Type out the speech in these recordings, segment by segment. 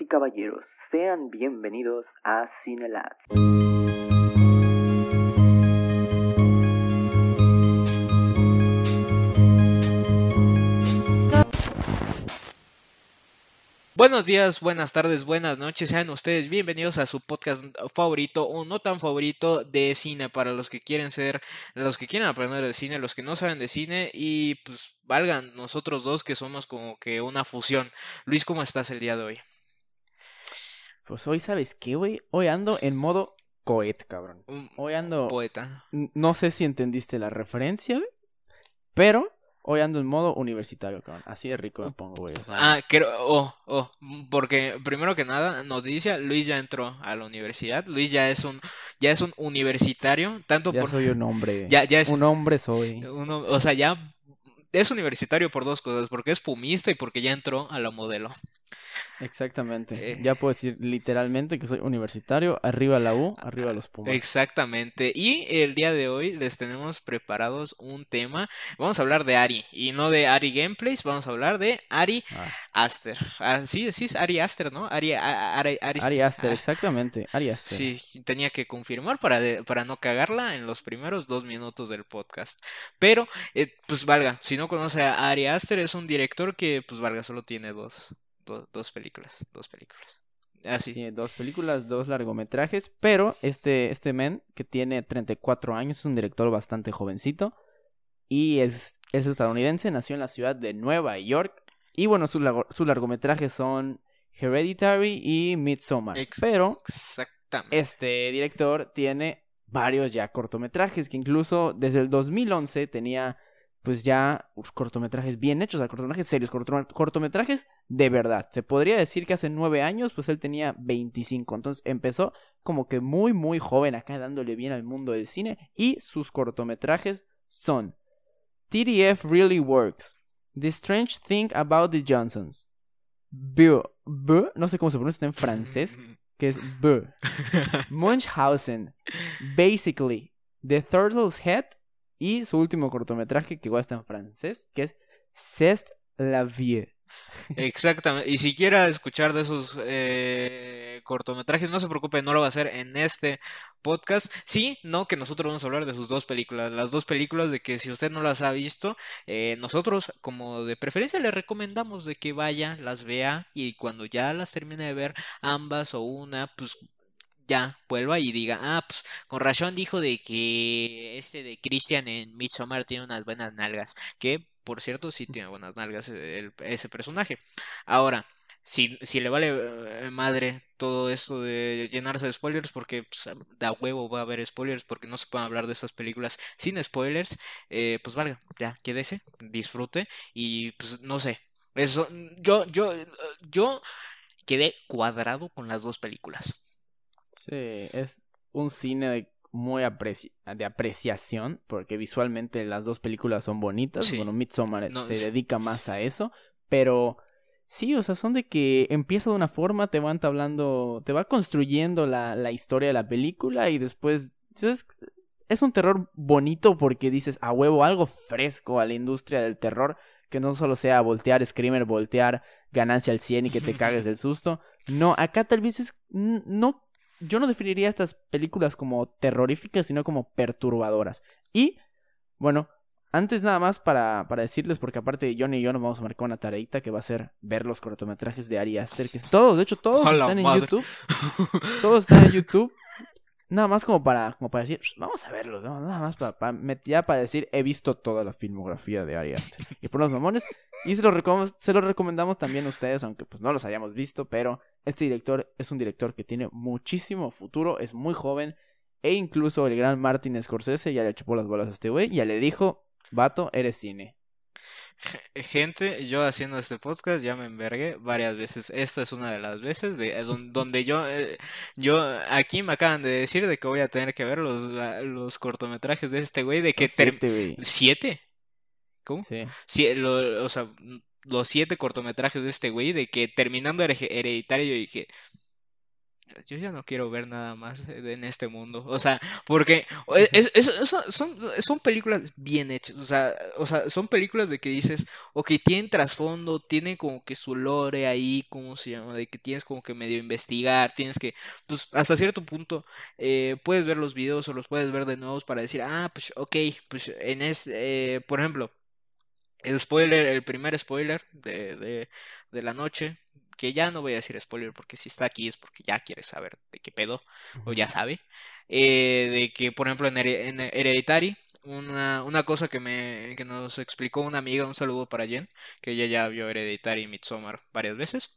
Y caballeros, sean bienvenidos a Cinelat. Buenos días, buenas tardes, buenas noches, sean ustedes bienvenidos a su podcast favorito o no tan favorito de cine para los que quieren ser, los que quieren aprender de cine, los que no saben de cine y pues valgan nosotros dos que somos como que una fusión. Luis, ¿cómo estás el día de hoy? Pues hoy, ¿sabes qué, güey? Hoy ando en modo coet, cabrón. Hoy ando... Poeta. No sé si entendiste la referencia, güey, pero Hoy ando en modo universitario, cabrón. Así de rico me pongo, güey. Ah, creo, oh, oh, porque primero que nada, noticia, Luis ya entró a la universidad. Luis ya es un, ya es un universitario, tanto ya por... soy un hombre. Ya, ya es... Un hombre soy. Uno, o sea, ya es universitario por dos cosas, porque es pumista y porque ya entró a la modelo. Exactamente. Eh. Ya puedo decir literalmente que soy universitario, arriba la U, arriba los Pumas. Exactamente. Y el día de hoy les tenemos preparados un tema. Vamos a hablar de Ari y no de Ari Gameplays, vamos a hablar de Ari Ah. Aster. Ah, sí, sí es Ari Aster, ¿no? Ari, a- Ari, Ari, Ari Aster, ah, exactamente. Ari Aster. Sí, tenía que confirmar para, de- para no cagarla en los primeros dos minutos del podcast. Pero, eh, pues valga, si no conoce a Ari Aster, es un director que, pues valga, solo tiene dos, do- dos películas, dos películas. Así. Tiene dos películas, dos largometrajes, pero este, este men, que tiene 34 años, es un director bastante jovencito y es, es estadounidense, nació en la ciudad de Nueva York y bueno, sus, sus largometrajes son Hereditary y Midsommar, Ex- pero Exactamente. este director tiene varios ya cortometrajes que incluso desde el 2011 tenía pues ya cortometrajes bien hechos, o sea, cortometrajes serios, corto- cortometrajes de verdad. Se podría decir que hace nueve años pues él tenía 25, entonces empezó como que muy muy joven acá dándole bien al mundo del cine y sus cortometrajes son TDF Really Works, The Strange Thing About the Johnsons, B, B no sé cómo se pronuncia en francés, que es B. Munchausen, Basically, The Turtle's Head y su último cortometraje que igual está en francés, que es C'est la vie. Exactamente. Y si quiera escuchar de esos eh, cortometrajes, no se preocupe, no lo va a hacer en este podcast. Sí, no, que nosotros vamos a hablar de sus dos películas. Las dos películas de que si usted no las ha visto, eh, nosotros como de preferencia le recomendamos de que vaya, las vea y cuando ya las termine de ver ambas o una, pues ya vuelva y diga, ah, pues con razón dijo de que este de Christian en Midsommar tiene unas buenas nalgas, que por cierto sí tiene buenas nalgas el- ese personaje. Ahora, si, si le vale eh, madre todo esto de llenarse de spoilers, porque pues, da huevo va a haber spoilers, porque no se pueden hablar de estas películas sin spoilers, eh, pues valga, ya, quédese, disfrute y pues no sé. Eso, yo, yo, eh, yo quedé cuadrado con las dos películas. Sí, es un cine de muy apreci- de apreciación, porque visualmente las dos películas son bonitas. Sí. Bueno, Midsommar No, se dedica más a eso, pero sí, o sea, son de que empieza de una forma, te va entablando, te va construyendo la, la historia de la película y después es, es un terror bonito porque dices, a huevo, algo fresco a la industria del terror, que no solo sea voltear, screamer, voltear, ganancia al 100 y que te cagues del susto. No, acá tal vez es, no yo no definiría estas películas como terroríficas, sino como perturbadoras. Y, bueno, antes nada más para, para decirles, porque aparte Johnny y yo nos vamos a marcar una tareita que va a ser ver los cortometrajes de Ari Aster, que todos, de hecho todos A están en madre. YouTube. Todos están en YouTube. Nada más como para, como para decir, vamos a verlos, ¿no? Nada más para, para- para decir, he visto toda la filmografía de Ari Aster. Y por los mamones. Y se los, recom- se los recomendamos también a ustedes, aunque pues no los hayamos visto, pero este director es un director que tiene muchísimo futuro, es muy joven, e incluso el gran Martin Scorsese ya le chupó las bolas a este güey, ya le dijo, vato, eres cine. Gente, yo haciendo este podcast ya me envergué varias veces. Esta es una de las veces de, eh, don- donde yo, eh, yo, aquí me acaban de decir de que voy a tener que ver los, los cortometrajes de este güey, de que Siete, güey. ¿Siete? ¿Cómo? Sí. Sí, lo- o sea, los siete cortometrajes de este güey, de que terminando Hered- Hereditario yo dije, yo ya no quiero ver nada más en este mundo. O sea, porque e- es- es- son, son películas bien hechas. O sea, o sea, son películas de que dices, ok, tienen trasfondo, tienen como que su lore ahí, ¿cómo se llama? De que tienes como que medio investigar, tienes que, pues hasta cierto punto, eh, puedes ver los videos o los puedes ver de nuevo para decir, ah, pues ok, pues en este, por ejemplo. El spoiler, el primer spoiler de, de, de la noche, que ya no voy a decir spoiler porque si está aquí es porque ya quiere saber de qué pedo, o ya sabe, eh, de que por ejemplo en, en Hereditary, una, una cosa que, me, que nos explicó una amiga, un saludo para Jen, que ella ya vio Hereditary y Midsommar varias veces,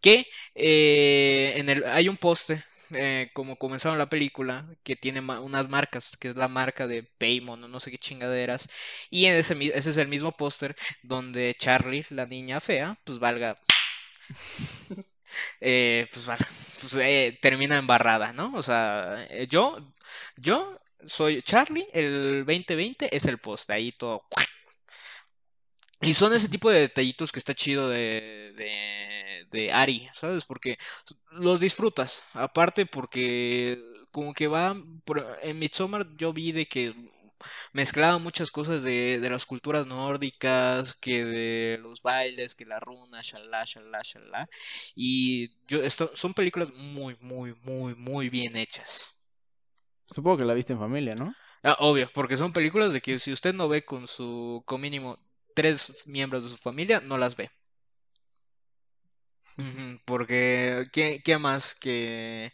que eh, en el, hay un poste eh, como comenzaron la película, que tiene ma- unas marcas, que es la marca de Paymon o no sé qué chingaderas, y en ese, ese es el mismo póster donde Charlie, la niña fea, pues valga, eh, pues, pues, eh, termina embarrada, ¿no? O sea, eh, yo, yo soy Charlie, el 2020 es el póster, ahí todo. Y son ese tipo de detallitos que está chido de, de, de Ari, ¿sabes? Porque los disfrutas. Aparte porque como que va... en Midsommar yo vi de que mezclaba muchas cosas de, de las culturas nórdicas, que de los bailes, que la runa, shalá, shalá, shalá. Y yo, esto, son películas muy, muy, muy, muy bien hechas. Supongo que la viste en familia, ¿no? Ah, obvio, porque son películas de que si usted no ve con su, con mínimo tres miembros de su familia, no las ve. Porque, ¿qué, qué más que,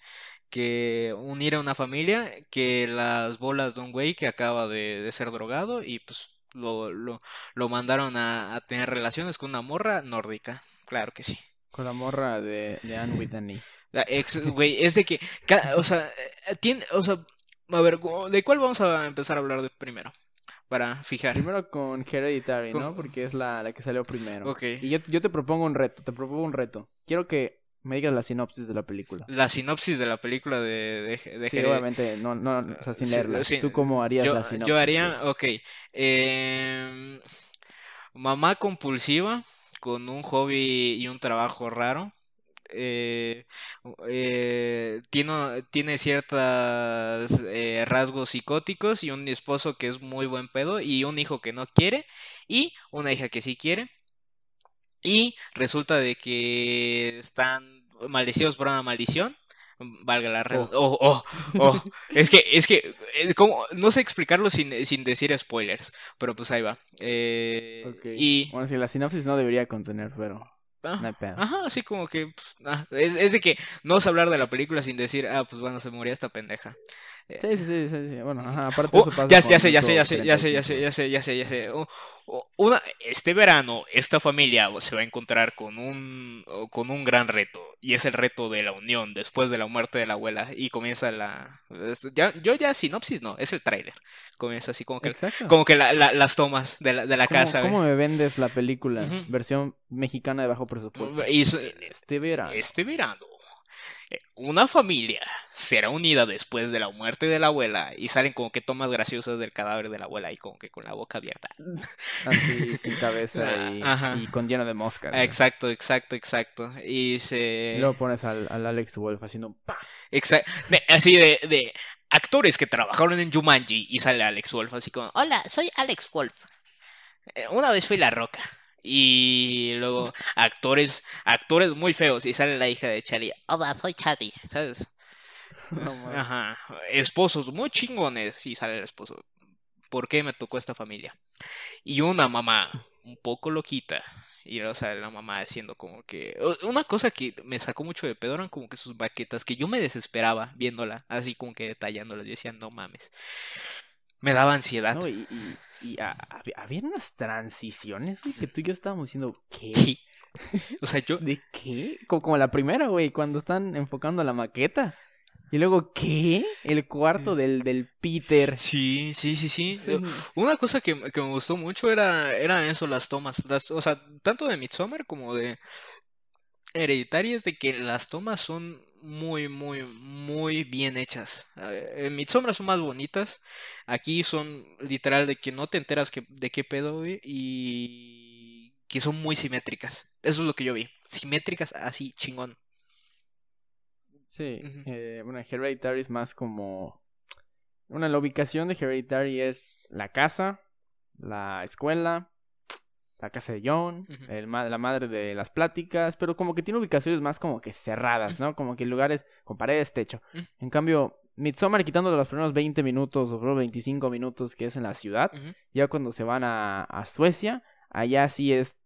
que unir a una familia que las bolas de un güey que acaba de, de ser drogado y pues lo, lo, lo mandaron a, a tener relaciones con una morra nórdica? Claro que sí. Con la morra de, de Anne E. La ex, güey, es de que, o sea, eh, tiene, o sea, a ver, ¿de cuál vamos a empezar a hablar de primero? Para fijar. Primero con Hereditary, Con- ¿no? Porque es la, la que salió primero. Ok. Y yo, yo te propongo un reto, te propongo un reto. Quiero que me digas la sinopsis de la película. La sinopsis de la película de, de, de Sí, Hered- obviamente, no, no, o sea, sin leerla. sí, ¿Tú cómo harías yo, la sinopsis? yo haría, ok. em, mamá compulsiva con un hobby y un trabajo raro. eh, eh, tiene, tiene ciertos rasgos psicóticos y un esposo que es muy buen pedo y un hijo que no quiere y una hija que sí quiere. Y resulta de que están maldecidos por una maldición. Valga la red. Oh, oh, oh. Es que, es que, eh, como, no sé explicarlo sin, sin decir spoilers, pero pues ahí va. Eh. Y, Bueno, sí, la sinopsis no debería contener, pero ah, no ajá, así como que, pues, ah, es, es de que no sé hablar de la película sin decir, ah, pues bueno, se moría esta pendeja. Sí, sí, sí, sí, sí. Bueno, ajá, aparte Oh, eso pasa ya, ya sé, ya sé, ya sé, ya sé, ya sé, 35. ya sé, ya sé, ya sé. Una, este verano, esta familia se va a encontrar con un, con un gran reto. Y es el reto de la unión después de la muerte de la abuela. Y comienza la... Ya, yo ya sinopsis no, es el tráiler. Comienza así como que, Exacto. como que la- la- las tomas de la, de la ¿Cómo, casa. cómo me vendes la película? Versión mexicana de bajo presupuesto. Y este verano. Este verano, una familia será unida después de la muerte de la abuela y salen como que tomas graciosas del cadáver de la abuela y como que con la boca abierta. Así, sin cabeza y, Ajá. y con lleno de moscas. Exacto, exacto, exacto. Y se... Y luego pones al, al Alex Wolf haciendo un pa. exa- de- así de, de actores que trabajaron en Jumanji y sale Alex Wolf así como, hola, soy Alex Wolf. Eh, Una vez fui La Roca. Y luego actores, actores muy feos y sale la hija de Charlie. Hola, soy Charlie, ¿sabes? No. Ajá. Esposos muy chingones y sale el esposo. ¿Por qué me tocó esta familia? Y una mamá un poco loquita. Y luego sale la mamá haciendo como que... Una cosa que me sacó mucho de pedo eran como que sus baquetas, que yo me desesperaba viéndola, así como que detallándolas. Yo decía, no mames. Me daba ansiedad. No, y, y, y ha- hab- había unas transiciones, güey, que tú y yo estábamos diciendo, ¿qué? Sí. O sea, yo... ¿De qué? Como, como la primera, güey, cuando están enfocando la maqueta. Y luego, ¿qué? El cuarto del, del Peter. Sí, sí, sí, sí. Sí. Una cosa que, que me gustó mucho era, era eso, las tomas. Las, o sea, tanto de Midsommar como de Hereditary es de que las tomas son muy, muy, muy bien hechas. Eh, En Midsommar son más bonitas. Aquí son literal de que no te enteras que, de qué pedo, güey, y que son muy simétricas. Eso es lo que yo vi. Simétricas así, chingón. Sí, eh, bueno, Hereditary es más como... Bueno, la ubicación de Hereditary es la casa, la escuela, la casa de John, el ma- la madre de las pláticas, pero como que tiene ubicaciones más como que cerradas, ¿no? Como que lugares con paredes, techo. En cambio, Midsommar, quitando los primeros 20 minutos o los 25 minutos que es en la ciudad, ya cuando se van a, a Suecia, allá sí es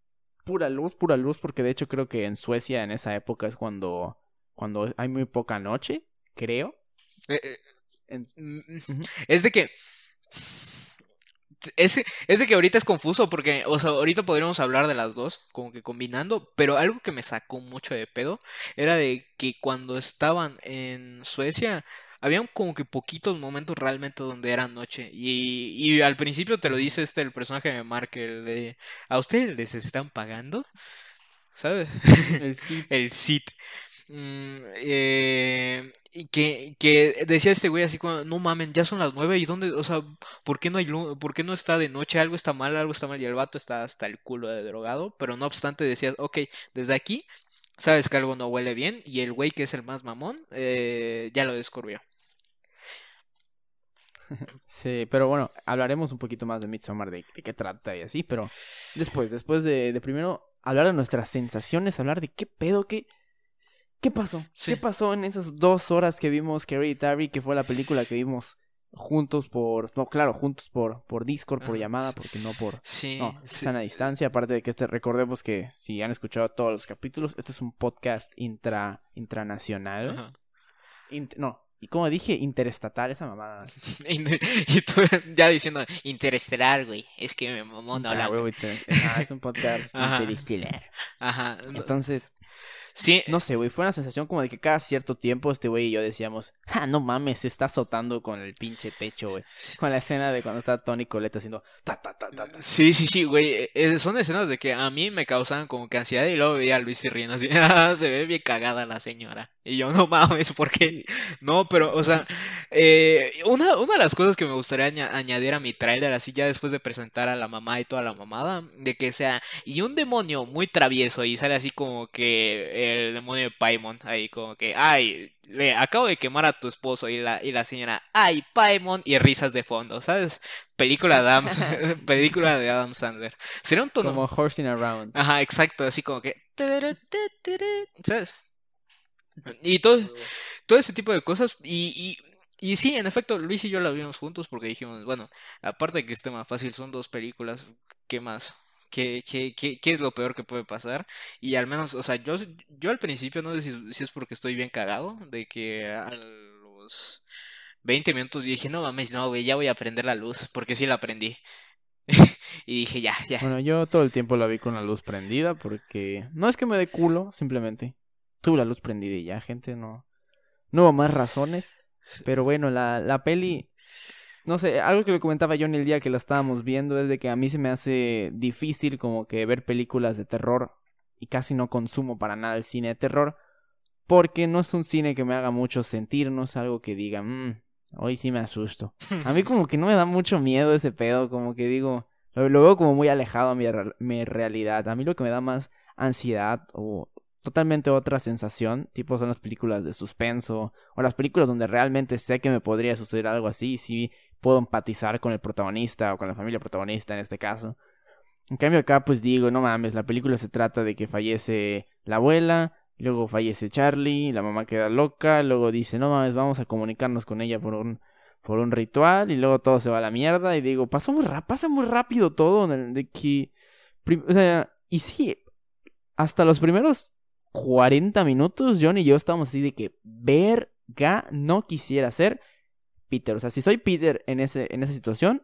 pura luz, pura luz, porque de hecho creo que en Suecia en esa época es cuando, cuando hay muy poca noche, creo. Eh, eh, En- mm, Ujú. Es de que. Es, es de que ahorita es confuso porque, o sea, ahorita podríamos hablar de las dos, como que combinando, pero algo que me sacó mucho de pedo era de que cuando estaban en Suecia, habían como que poquitos momentos realmente donde era noche. Y, y al principio te lo dice este, el personaje de Mark, el de, ¿a ustedes les están pagando? ¿Sabes? el sí, El Cid. Mm, eh, que, decía este güey así como, no mamen, ya son las nueve y dónde, o sea, ¿por qué no hay por qué no está de noche? Algo está mal, algo está mal y el vato está hasta el culo de drogado, pero no obstante decías, ok, desde aquí sabes que algo no huele bien y el güey que es el más mamón eh, ya lo descubrió. sí, pero bueno, hablaremos un poquito más de Midsommar, de, de qué trata y así, pero después, después de, de primero hablar de nuestras sensaciones, hablar de qué pedo, qué, qué pasó, Sí. qué pasó en esas dos horas que vimos Hereditary, que fue la película que vimos juntos por, no, claro, juntos por, por Discord, por Ajá, llamada, porque no por, Sí, No, sí, están a distancia. Aparte de que este, recordemos que si han escuchado todos los capítulos, este es un podcast intra, intranacional. Int- no, y como dije, interestatal, esa mamada. Y tú ya diciendo interestelar, güey, es que me mamó no Ah, hablar. ah, es un podcast Ajá. interestelar. Ajá. Entonces, Sí, no sé, güey, fue una sensación como de que cada cierto tiempo este güey y yo decíamos, ah, no mames, se está azotando con el pinche techo, güey. Con la escena de cuando está Tony Colette haciendo ta ta ta ta. ta. Sí, sí, sí, güey. eh, eh, son escenas de que a mí me causaban como que ansiedad y luego veía a Luis riendo así. "Ah, se ve bien cagada la señora. Y yo, no mames, ¿por qué? No, pero, o sea, eh, una, una de las cosas que me gustaría aña- añadir a mi tráiler, así ya después de presentar a la mamá y toda la mamada, de que sea, y un demonio muy travieso y sale así como que el demonio de Paimon, ahí como que, ay, le acabo de quemar a tu esposo y la, y la señora, ay, Paimon, y risas de fondo, ¿sabes? Película de Adam, película de Adam Sandler. Sería un tono... Como horsing around. Ajá, exacto, así como que... ¿Sabes? Y todo, todo ese tipo de cosas. Y, y, y sí, en efecto, Luis y yo la vimos juntos porque dijimos, bueno, aparte de que es tema fácil, son dos películas, ¿qué más? ¿Qué, qué, qué, qué es lo peor que puede pasar? Y al menos, o sea, yo, yo al principio no sé si, si es porque estoy bien cagado, de que a los 20 minutos dije, no mames, no, güey, ya voy a prender la luz, porque sí la prendí. y dije, ya, ya. Bueno, yo todo el tiempo la vi con la luz prendida porque no es que me dé culo, simplemente tuve la luz prendida y ya, gente, no, no hubo más razones. Pero bueno, la, la peli, no sé, algo que le comentaba yo en el día que la estábamos viendo es de que a mí se me hace difícil como que ver películas de terror y casi no consumo para nada el cine de terror porque no es un cine que me haga mucho sentir, no es algo que diga, mmm, hoy sí me asusto. A mí como que no me da mucho miedo ese pedo, como que digo, lo, lo veo como muy alejado a mi, mi realidad. A mí lo que me da más ansiedad o totalmente otra sensación, tipo son las películas de suspenso o las películas donde realmente sé que me podría suceder algo así y sí puedo empatizar con el protagonista o con la familia protagonista en este caso. En cambio acá pues digo, no mames, la película se trata de que fallece la abuela, luego fallece Charlie, la mamá queda loca, luego dice, no mames, vamos a comunicarnos con ella por un por un ritual y luego todo se va a la mierda y digo, pasa muy, pasa muy rápido todo, de que, o sea, y sí, hasta los primeros 40 minutos, John y yo estábamos así de que, verga, no quisiera ser Peter, o sea, si soy Peter en, ese, en esa situación,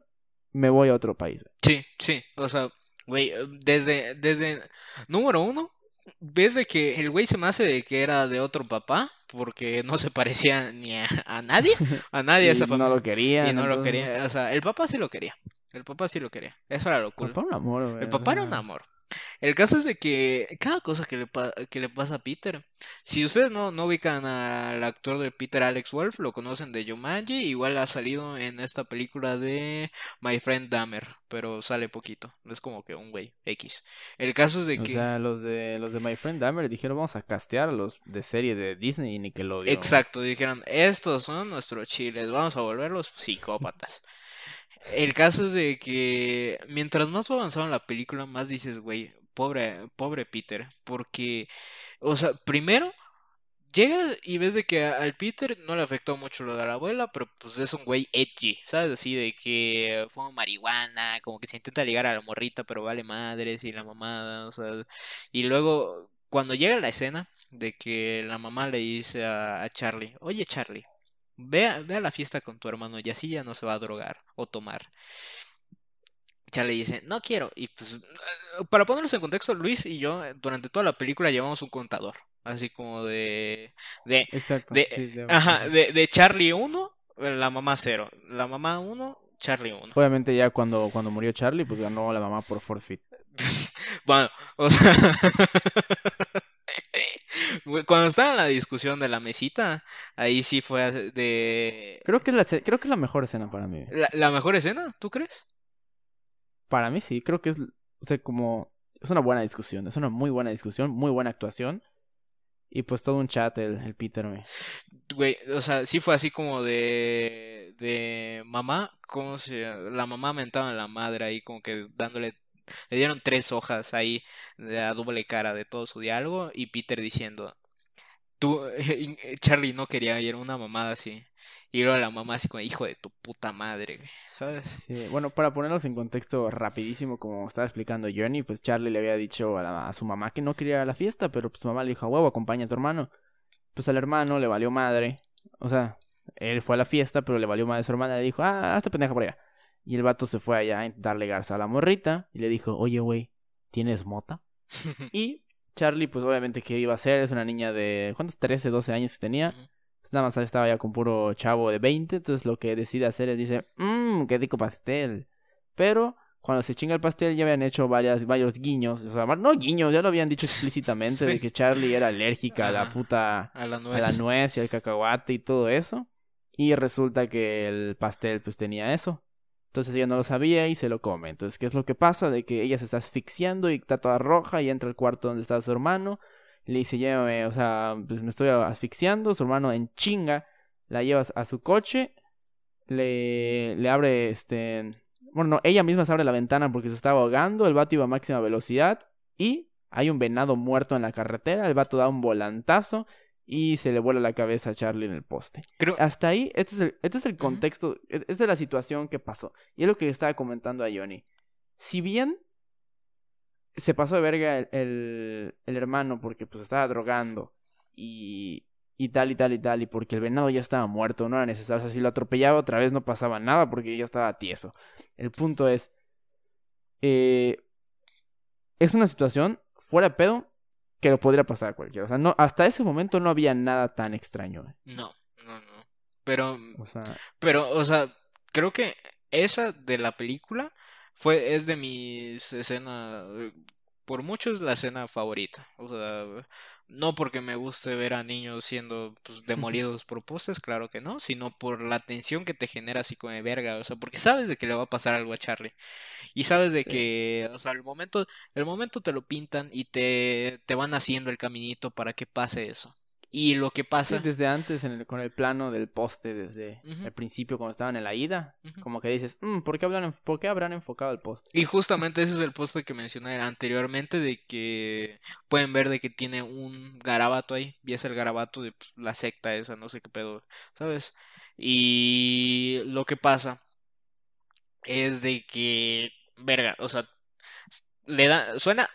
me voy a otro país. Sí, sí, o sea, güey, desde, desde, número uno, ves de que el güey se me hace de que era de otro papá, porque no se parecía ni a, a nadie, a nadie esa Y no familia, lo quería. y no lo quería, o sea, el papá sí lo queía, el papá sí lo quería, eso era lo cool. Papá un amor, güey, El papá era un amor. El caso es de que cada cosa que le, pa- que le pasa a Peter, si ustedes no, no ubican al actor de Peter Alex Wolf, lo conocen de Jumanji, igual ha salido en esta película de My Friend Dahmer, pero sale poquito, no es como que un güey X. El caso es de O que... sea, los de los de My Friend Dahmer dijeron vamos a castear a los de serie de Disney y Nickelodeon. Exacto, dijeron, estos son nuestros chiles, vamos a volverlos psicópatas. El caso es de que mientras más va avanzando la película, más dices, güey, pobre, pobre Peter, porque, o sea, primero llegas y ves de que al Peter no le afectó mucho lo de la abuela, pero pues es un güey edgy, ¿sabes? Así de que fue marihuana, como que se intenta ligar a la morrita, pero vale madres y la mamada, o sea, y luego cuando llega la escena de que la mamá le dice a, a Charlie, oye Charlie, ve a, ve a la fiesta con tu hermano y así ya no se va a drogar o tomar. Charlie dice, no quiero. Y pues, eh, para ponerlos en contexto, Luis y yo eh, durante toda la película llevamos un contador. Así como de... de, Exacto. de, sí, de- ajá, de, de Charlie 1, la mamá 0. La mamá 1, Charlie 1. Obviamente ya cuando, cuando murió Charlie, pues ganó la mamá por forfeit. Bueno, o sea... Cuando estaba en la discusión de la mesita, ahí sí fue de... Creo que es la, creo que es la mejor escena para mí. La, la mejor escena, ¿tú crees? Para mí sí, creo que es, o sea, como, es una buena discusión, es una muy buena discusión, muy buena actuación. Y pues todo un chat el, el Peter, güey. Güey, o sea, sí fue así como de, de mamá, ¿cómo se La mamá mentaba en la madre ahí, como que dándole, le dieron tres hojas ahí de a doble cara de todo su diálogo y Peter diciendo, tú, Charlie no quería, y era una mamada así. Y luego la mamá así como, hijo de tu puta madre, güey", ¿sabes? Bueno, para ponerlos en contexto rapidísimo, como estaba explicando Johnny, pues Charlie le había dicho a, la- a su mamá que no quería ir a la fiesta, pero pues su mamá le dijo, a huevo, acompaña a tu hermano. Pues al hermano le valió madre. O sea, él fue a la fiesta, pero le valió madre a su hermana. Le dijo, ah, hazte pendeja por allá. Y el vato se fue allá a darle garza a la morrita y le dijo, oye, güey, ¿tienes mota? Y Charlie, pues obviamente, ¿qué iba a hacer? Es una niña de, ¿cuántos? 13, 12 años que tenía. Pues nada más estaba ya con puro chavo de 20, entonces lo que decide hacer es dice, mmm, qué rico pastel. Pero cuando se chinga el pastel ya habían hecho varias, varios guiños, o sea, no guiños, ya lo habían dicho explícitamente Sí. de que Charlie era alérgica a la puta, A la a nuez. la nuez y al cacahuate y todo eso. Y resulta que el pastel pues tenía eso. Entonces ella no lo sabía y se lo come. Entonces, ¿qué es lo que pasa? De que ella se está asfixiando y está toda roja y entra al cuarto donde está su hermano. Le dice, llévame, o sea, pues me estoy asfixiando. Su hermano en chinga la lleva a su coche. Le, le abre este... Bueno, no, ella misma se abre la ventana porque se estaba ahogando. El vato iba a máxima velocidad. Y hay un venado muerto en la carretera. El vato da un volantazo y se le vuela la cabeza a Charlie en el poste. Creo, Hasta ahí, este es el, este es el contexto, es, es de la situación que pasó. Y es lo que le estaba comentando a Johnny. Si bien se pasó de verga el, el, el hermano porque pues estaba drogando y, y tal y tal y tal, y porque el venado ya estaba muerto, no era necesario. O sea, si lo atropellaba otra vez no pasaba nada porque ya estaba tieso. El punto es, eh, es una situación fuera de pedo que lo podría pasar a cualquiera. O sea, no, hasta ese momento no había nada tan extraño. no, no, no. Pero O sea, Pero, o sea, creo que esa de la película fue, es de mis escenas, por mucho es la escena favorita. O sea, no porque me guste ver a niños siendo pues, demolidos por postes, claro que no, sino por la tensión que te genera así como de verga, o sea, porque sabes de que le va a pasar algo a Charlie. Y sabes de Sí. que, o sea, el momento, el momento te lo pintan y te, te van haciendo el caminito para que pase eso. Y lo que Sí, pasa... desde antes en el- con el plano del poste, desde el principio cuando estaban en la ida, como que dices, "Mm, ¿por, qué hablan, ¿por qué habrán enfocado el poste? Y justamente ese es el poste que mencioné anteriormente de que pueden ver de que tiene un garabato ahí, y es el garabato de pues, la secta esa, no sé qué pedo, ¿sabes? Y lo que pasa es de que, verga, o sea, le da, suena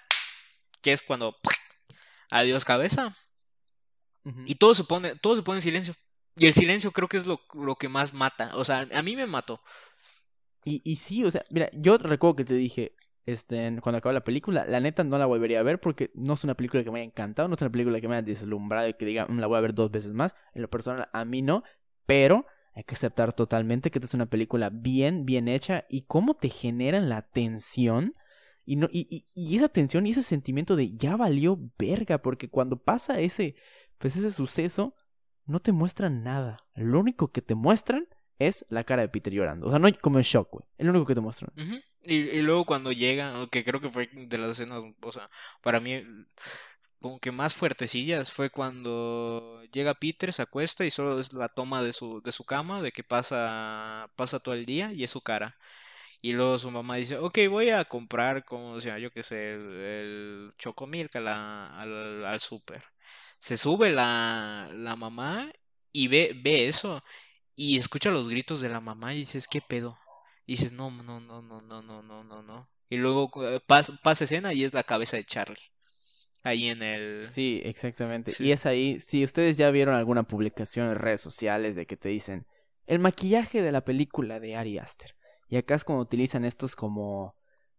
que es cuando adiós cabeza Y todo se pone, todo se pone en silencio. Y el silencio creo que es lo, lo que más mata, o sea, a mí me mató. Y, y sí, o sea, mira, yo recuerdo que te dije, este, cuando acabó la película, la neta no la volvería a ver porque no es una película que me haya encantado, no es una película que me haya deslumbrado y que diga, "Mm, la voy a ver dos veces más. En lo personal, a mí no, pero hay que aceptar totalmente que esta es una película bien, bien hecha y cómo te generan la tensión Y, no, y, y, y esa tensión y ese sentimiento de ya valió verga, porque cuando pasa ese, pues ese suceso, no te muestran nada. Lo único que te muestran es la cara de Peter llorando. O sea, no hay como en shock, güey. Es lo único que te muestran. Y, y luego cuando llega, que creo que fue de las escenas, o sea, para mí como que más fuertecillas fue cuando llega Peter, se acuesta y solo es la toma de su, de su cama, de que pasa, pasa todo el día y es su cara. Y luego su mamá dice, ok, voy a comprar, como sea, yo qué sé, el, Chocomilk la- al, al súper. Se sube la, la mamá y ve, ve eso y escucha los gritos de la mamá y dices, ¿qué pedo? Y dices, no, no, no, no, no, no, no, no, no. Y luego eh, pas- pasa escena y es la cabeza de Charlie. Ahí en el... Sí, exactamente. Sí. Y es ahí, si ustedes ya vieron alguna publicación en redes sociales de que te dicen el maquillaje de la película de Ari Aster. Y acá es cuando utilizan estos como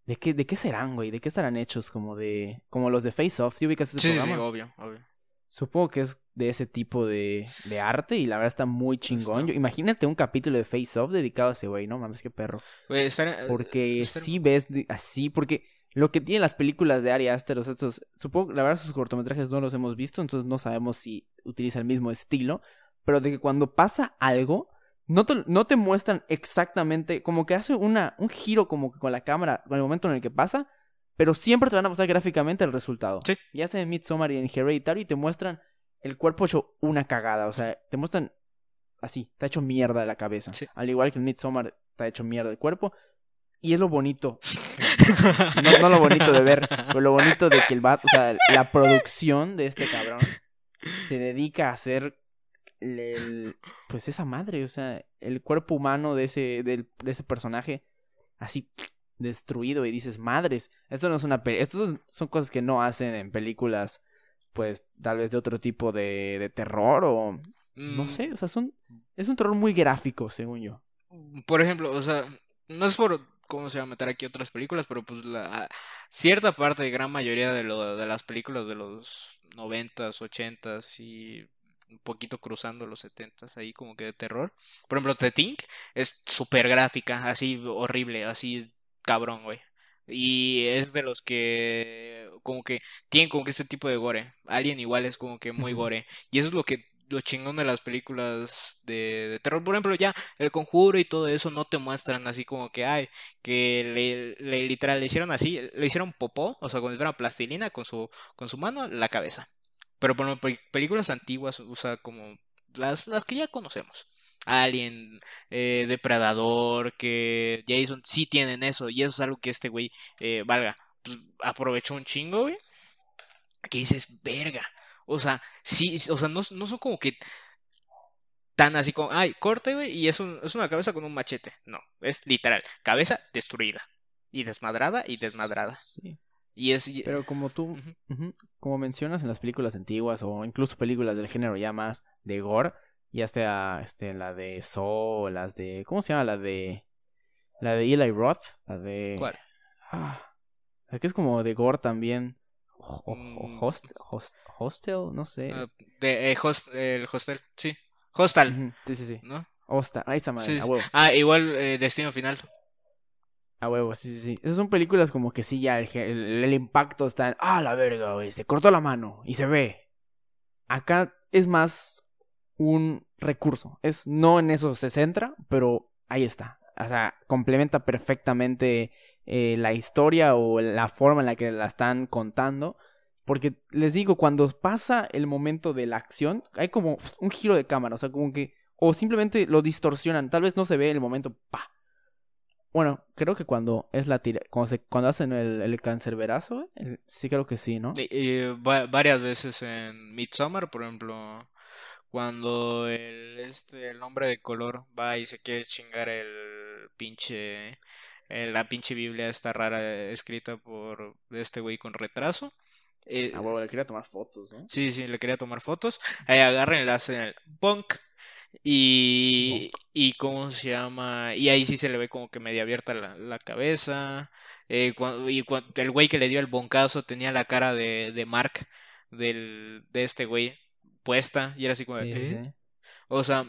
¿de qué de qué serán, güey? ¿De qué estarán hechos como de como los de Face Off? ¿Sí ubicas ese Sí, sí, sí, programa? obvio, obvio. Supongo que es de ese tipo de, de arte y la verdad está muy chingón. Está. Yo- imagínate un capítulo de Face Off dedicado a ese güey, no mames, qué perro. Estar- Porque estar- sí ves de- así, porque lo que tienen las películas de Ari Aster, o sea, estos, supongo, la verdad sus cortometrajes no los hemos visto, entonces no sabemos si utiliza el mismo estilo, pero de que cuando pasa algo, no te, no te muestran exactamente, como que hace una, un giro como que con la cámara, con el momento en el que pasa, pero siempre te van a mostrar gráficamente el resultado. Sí. Ya sea en Midsommar y en Hereditary, te muestran el cuerpo hecho una cagada, o sea, te muestran así, está hecho mierda la cabeza. Sí. Al igual que en Midsommar está hecho mierda el cuerpo. Y es lo bonito. No, no lo bonito de ver, pero lo bonito de que el vato, o sea, la producción de este cabrón se dedica a hacer el- pues esa madre, o sea, el cuerpo humano de ese, del- de ese personaje así destruido y dices, madres, esto no es una pe esto son, son cosas que no hacen en películas, pues tal vez de otro tipo de, de terror o no Mm, sé, o sea, son, es un terror muy gráfico, según yo. Por ejemplo, o sea, no es por cómo se va a meter aquí otras películas, pero pues la cierta parte, gran mayoría de lo de las películas de los noventas, ochentas y un poquito cruzando los setentas ahí como que de terror. Por ejemplo, The Thing es súper gráfica, así horrible, así cabrón, güey. Y es de los que como que tienen como que ese tipo de gore. Alien igual es como que muy gore. Y eso es lo que lo chingón de las películas de, de terror. Por ejemplo, ya El Conjuro y todo eso no te muestran así como que, ay, que le, le- literal le hicieron así, le hicieron popó, o sea, con una plastilina con su, con su mano, la cabeza. Pero por pe- películas antiguas, o sea, como las, las que ya conocemos. Alien, eh, Depredador, que Jason, sí tienen eso, y eso es algo que este güey, eh, valga, pues, aprovechó un chingo, güey. Que dices, verga. O sea, sí, o sea, no, no son como que tan así como, ay, corte, güey, y es, un, es una cabeza con un machete. No, es literal, cabeza destruida. Y desmadrada y desmadrada. Sí. Y es... Pero como tú, como mencionas en las películas antiguas o incluso películas del género ya más de gore, ya sea este, la de Saw, o las de, ¿cómo se llama? La de, la de Eli Roth, la de... ¿Cuál? Ah, la que es como de gore también. O- Mm. host, host- hostel, no sé. Ah, es- de, eh, host- el hostel, sí. Hostal, Sí, sí, sí. ¿no? Hostel, ah, esa madre, Sí, a huevo. Ah, igual eh, Destino Final. A huevo, sí, sí, sí. Esas son películas como que sí, ya el, el- el impacto está en. ¡Ah, la verga, güey! Se cortó la mano y se ve. Acá es más un recurso. Es no en eso se centra, pero ahí está. O sea, complementa perfectamente eh, la historia o la forma en la que la están contando. Porque les digo, cuando pasa el momento de la acción, hay como un giro de cámara. O sea, como que. O simplemente lo distorsionan. Tal vez no se ve el momento. Bueno, creo que cuando es la tira, cuando, se, cuando hacen el, el cancerberazo, eh, sí creo que sí, ¿no? Va- varias veces en Midsommar, por ejemplo, cuando el, este, el hombre de color va y se quiere chingar el pinche, eh, la pinche Biblia esta rara eh, escrita por este güey con retraso. eh, Ah, huevo, le quería tomar fotos, ¿no? Sí, sí, le quería tomar fotos. Ahí agarran y le hacen el punk. Y, y cómo se llama. Y ahí sí se le ve como que medio abierta la, la cabeza. Eh, cuan- y cuan- el güey que le dio el boncazo tenía la cara de, de Mark, del, de este güey, puesta. Y era así como, de, Sí, "¿Eh?". sí. O sea,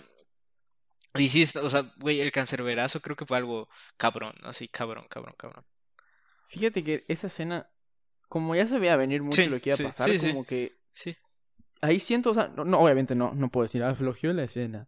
y sí, o sea, güey, el cancerberazo creo que fue algo cabrón, así, cabrón, cabrón, cabrón. Fíjate que esa escena, como ya se veía venir mucho Sí, lo que iba a pasar, sí, sí. como que Sí. ahí siento, o sea, no, no, obviamente no, no puedo decir, ah, flojeó la escena.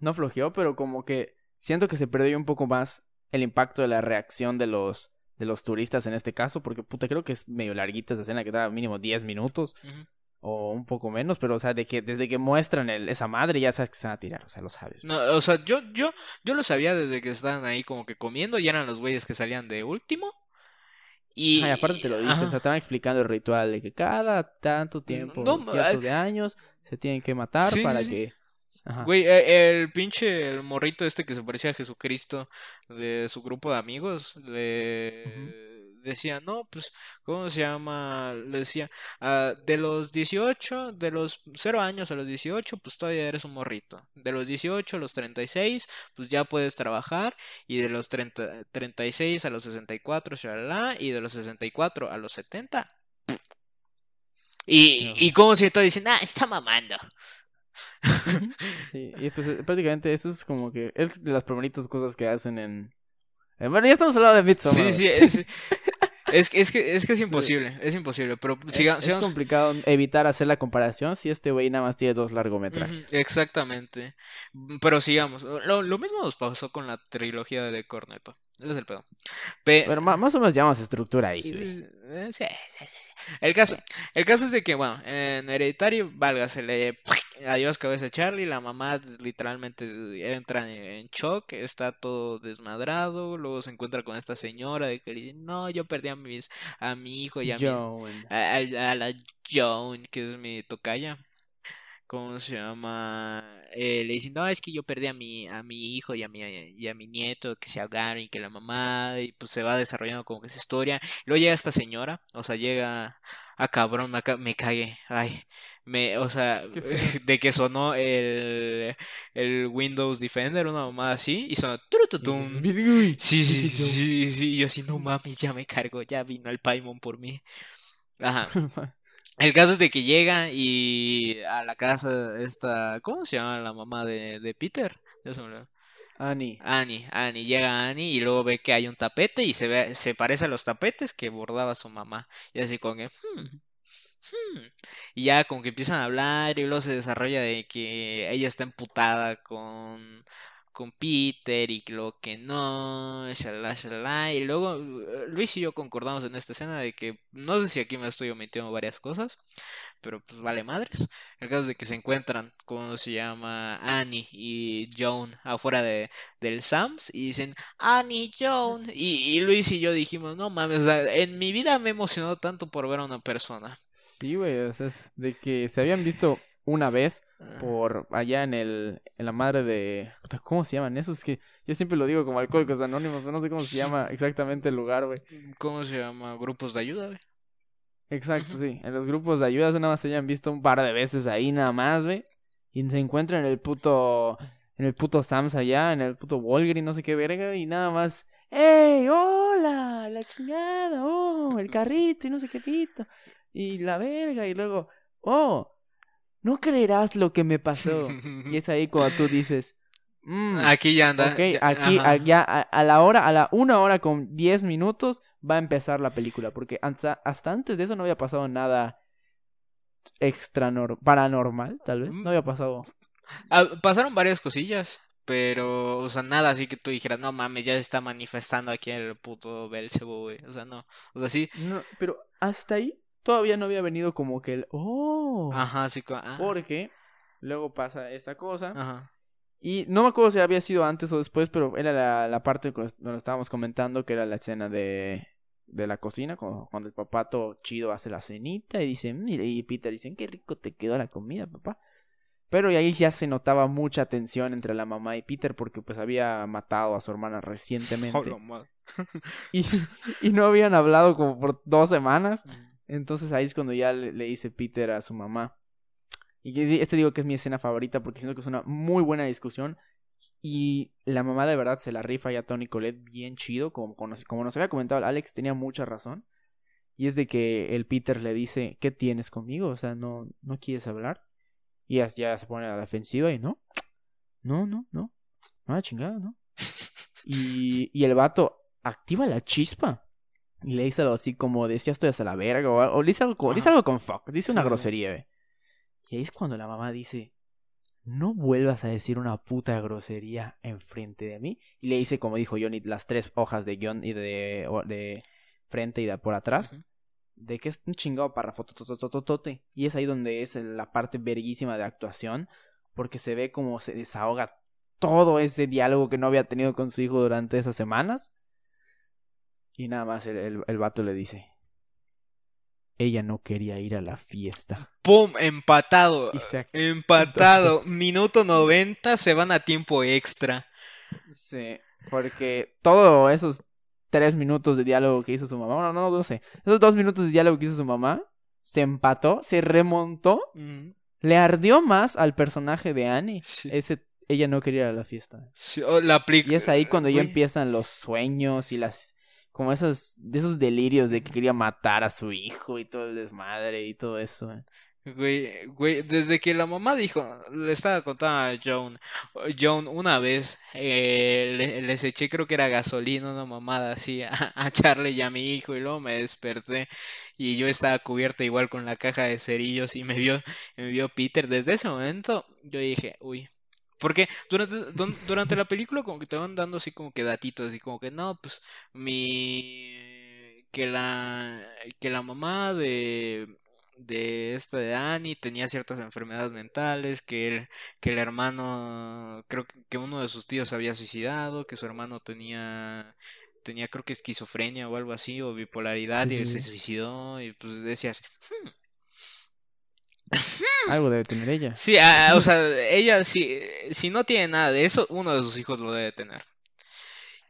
No flojeó, pero como que siento que se perdió un poco más el impacto de la reacción de los de los turistas en este caso, porque puta, creo que es medio larguita esa escena que da mínimo 10 minutos Ujú. O un poco menos, pero o sea, de que desde que muestran el, esa madre ya sabes que se van a tirar, o sea, lo sabes. No, o sea, yo, yo, yo lo sabía desde que estaban ahí como que comiendo, y eran los güeyes que salían de último. Y, Ah, y aparte te lo dicen, Ajá. o sea, van explicando el ritual de que cada tanto tiempo, No, cierto de años, se tienen que matar Sí, para sí, que... Ajá. Güey, eh, el pinche el morrito este que se parecía a Jesucristo de su grupo de amigos le decía, no, pues, ¿cómo se llama? Le decía, "Ah, de los 18, de los 0 años a los 18, pues todavía eres un morrito. De los 18 a los 36, pues ya puedes trabajar. Y de los 30, 36 a los 64, shalala, y de los 64 a los 70. Y, No. y como si todo dicen, ah, está mamando. Sí, y pues eh, prácticamente eso es como que es de las primeritas cosas que hacen en... en- Bueno, ya estamos hablando de Midsommar. Sí, güey. sí, es, es, que- es que es que es Sí. imposible, es imposible, pero Es- siga- es, sigamos. complicado evitar hacer la comparación si este güey nada más tiene dos largometrajes. Exactamente. Pero sigamos. Lo, lo mismo nos pasó con la trilogía de Corneto. Ese es el pedo. Pe- Pero más o menos llevamos estructura ahí, Sí, güey. sí, sí, sí. El caso, el caso es de que, bueno, en Hereditario, valga, se le adiós cabeza a Charlie, la mamá literalmente entra en shock, está todo desmadrado, luego se encuentra con esta señora de que le dice, no, yo perdí a mis, a mi hijo y a mi, Joan. a, a- a la Joan, que es mi tocaya. ¿Cómo se llama? Eh, le dicen, no, es que yo perdí a mi, a mi hijo y a mi, y a mi nieto que se ahogaron y que la mamá, y pues se va desarrollando como que esa historia. Luego llega esta señora, o sea, llega a cabrón, me, me cagué, ay, me, o sea, de que sonó el, el Windows Defender, una mamá así, y sonó Sí, sí, sí, sí, y yo así, no mames, ya me cargo, ya vino el Paimon por mí. Ajá. El caso es de que llega y a la casa esta, ¿cómo se llama la mamá de, de Peter? Annie. Annie, Annie, llega Annie y luego ve que hay un tapete y se ve, se parece a los tapetes que bordaba su mamá. Y así con que, "Hmm, hmm". Y ya como que empiezan a hablar y luego se desarrolla de que ella está emputada con, con Peter y luego que no, shalala, shalala. Y luego eh, Luis y yo concordamos en esta escena de que no sé si aquí me estoy omitiendo varias cosas, pero pues vale madres. El caso de que se encuentran, ¿cómo se llama? Annie y Joan afuera de, del Sams y dicen, Annie, Joan. Y, Luis y yo dijimos, no mames, en mi vida me he emocionado tanto por ver a una persona. Sí, güey, o sea, de que se habían visto una vez por allá en el en la madre de ¿cómo se llaman esos? que yo siempre lo digo como alcohólicos anónimos, pero no sé cómo se llama exactamente el lugar, güey. ¿Cómo se llama? Grupos de ayuda, güey. Exacto, sí, en los grupos de ayuda nada más se hayan visto un par de veces ahí nada más, güey. Y se encuentran en el puto en el puto Sam's allá, en el puto Walgreens, no sé qué verga, y nada más, ¡Ey, hola! La chingada, oh, el carrito y no sé qué pito. Y la verga, y luego, oh, no creerás lo que me pasó. Y es ahí cuando tú dices, mm, Aquí ya anda. ok, ya- aquí, a, ya a, a la hora, a la una hora con diez minutos va a empezar la película. Porque hasta, hasta antes de eso no había pasado nada extra nor- paranormal, tal vez. No había pasado. Ah, pasaron varias cosillas, pero, o sea, nada así que tú dijeras, no mames, ya se está manifestando aquí el puto Belzebú, güey. O sea, no. O sea, sí. No, pero hasta ahí todavía no había venido como que el, oh, Ajá, sí. ah, porque luego pasa esta cosa. Ajá. Y no me acuerdo si había sido antes o después, pero era la, la parte donde estábamos comentando que era la escena de, de la cocina, cuando, cuando el papá todo chido hace la cenita y dice, mire, y Peter dicen, qué rico te quedó la comida, papá. Pero y ahí ya se notaba mucha tensión entre la mamá y Peter porque pues había matado a su hermana recientemente y, y no habían hablado como por dos semanas. Entonces ahí es cuando ya le, le dice Peter a su mamá. Y este digo que es mi escena favorita porque siento que es una muy buena discusión. Y la mamá de verdad se la rifa ya a Tony Colette bien chido. Como, como nos- había comentado Alex, tenía mucha razón. Y es de que el Peter le dice, ¿qué tienes conmigo? O sea, ¿no, no quieres hablar? Y ya, ya se pone a la defensiva y no. No, no, no. Nada chingada, ¿no? Y, y el vato activa la chispa. Y le dice algo así como decía estoy hasta la verga. O, o le dice algo, con- dice Ajá. algo con fuck. Dice una Sí, sí. grosería, ve. Y ahí es cuando la mamá dice. No vuelvas a decir una puta grosería enfrente de mí. Y le dice, como dijo Johnny, las tres hojas de guion y de, de frente y de por atrás. De que es un chingado párrafo. tototototote. Y es ahí donde es la parte verguísima de actuación. Porque se ve como se desahoga todo ese diálogo que no había tenido con su hijo durante esas semanas. Y nada más el, el, el vato le dice. Ella no quería ir a la fiesta. ¡Pum! Empatado. Y se ac- Empatado. Entonces- Minuto 90, se van a tiempo extra. Sí, porque todos esos tres minutos de diálogo que hizo su mamá, bueno, no, no sé, esos dos minutos de diálogo que hizo su mamá, se empató, se remontó, le ardió más al personaje de Annie. Sí. Ese, ella no quería ir a la fiesta. Sí, oh, la Y es ahí cuando ya empiezan los sueños y las, como esos, de esos delirios de que quería matar a su hijo y todo el desmadre y todo eso. eh. Güey, güey, desde que la mamá dijo, le estaba contando a Joan, Joan una vez, eh, le- les eché creo que era gasolina, una mamada así, a, a Charlie y a mi hijo, y luego me desperté y yo estaba cubierta igual con la caja de cerillos y me vio, me vio Peter. Desde ese momento yo dije, uy. Porque durante, durante la película como que te van dando así como que datitos, así como que no, pues mi... que la... que la mamá de de esta de Annie tenía ciertas enfermedades mentales, que el, que el hermano, creo que, que uno de sus tíos se había suicidado, que su hermano tenía, tenía creo que esquizofrenia o algo así, o bipolaridad, Sí, y sí, se suicidó, y pues decías, Algo debe tener ella. sí, ah, o sea, ella si, si no tiene nada de eso, uno de sus hijos lo debe tener.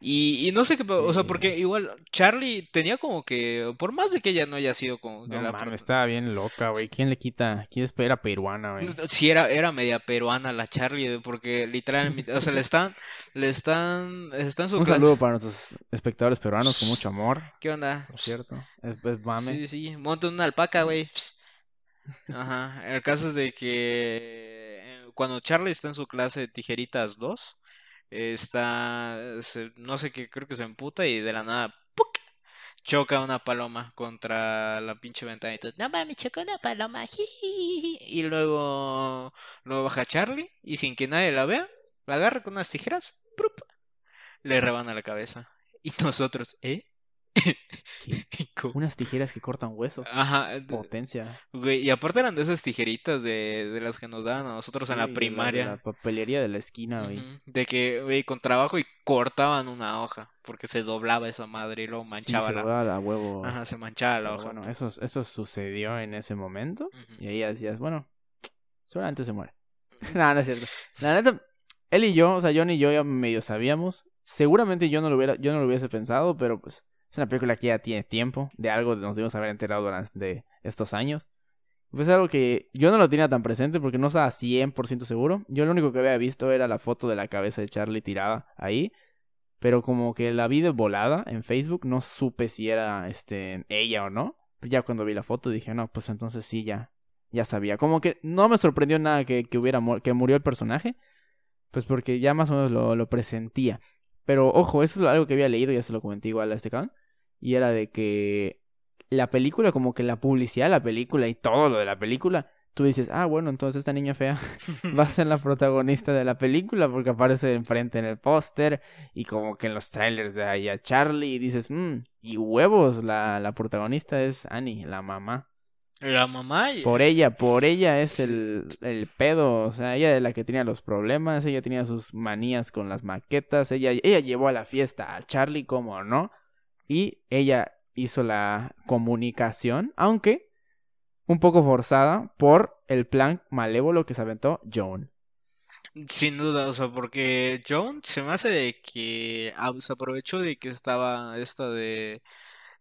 Y, y no sé qué, pa- o sea, Sí. porque igual Charlie tenía como que, por más de que ella no haya sido como que No la prota- estaba bien loca, güey. ¿Quién le quita? ¿Quién es era peruana, güey? Sí, era, era media peruana la Charlie, porque literalmente, o sea, le están, le están, está en su Un saludo para nuestros espectadores peruanos con mucho amor, ¿Qué onda? por cierto. Es, es mame. Sí, sí, monta una alpaca, güey. Ajá, el caso es de que eh, cuando Charlie está en su clase de tijeritas 2, está, se- no sé qué, creo que se emputa y de la nada, choca una paloma contra la pinche ventana y todo, no mames, chocó una paloma, jijiji". y luego, luego baja Charlie y sin que nadie la vea, la agarra con unas tijeras, ¡prup! le rebana la cabeza. Y nosotros, ¿eh? Unas tijeras que cortan huesos. Ajá, de- Potencia. Güey, y aparte eran de esas tijeritas de, de las que nos daban a nosotros en Sí, la de de primaria. La, papelería de la esquina, güey. De que, güey, con trabajo y cortaban una hoja, porque se doblaba esa madre y luego Sí, manchaba se la... la huevo. Ajá, se manchaba la Pero hoja. bueno, eso, eso sucedió en ese momento. Y ahí decías, bueno, seguramente se muere. no, no es cierto. La neta, él y yo, o sea, John y yo ya medio sabíamos. Seguramente yo no lo hubiera, yo no lo hubiese pensado, pero pues es una película que ya tiene tiempo. De algo nos debimos haber enterado durante estos años. Pues es algo que yo no lo tenía tan presente porque no estaba 100% seguro. Yo lo único que había visto era la foto de la cabeza de Charlie tirada ahí. Pero como que la vi de volada en Facebook, no supe si era este ella o no. Ya cuando vi la foto dije, no, pues entonces sí, ya, ya sabía. Como que no me sorprendió nada que, que hubiera que murió el personaje. Pues porque ya más o menos lo, lo presentía. Pero ojo, eso es algo que había leído, ya se lo comenté igual a este cabrón. Y era de que la película, como que la publicidad de la película y todo lo de la película, tú dices, ah, bueno, entonces esta niña fea va a ser la protagonista de la película porque aparece enfrente en el póster y como que en los trailers de ahí a Charlie y dices, mmm, y huevos, la, la protagonista es Annie, la mamá. La mamá... y- Por ella, por ella es el, el pedo, o sea, ella es la que tenía los problemas, ella tenía sus manías con las maquetas, ella, ella llevó a la fiesta a Charlie, como no, y ella hizo la comunicación, aunque un poco forzada por el plan malévolo que se aventó Joan. Sin duda, o sea, porque Joan se me hace de que se aprovechó de que estaba esta de,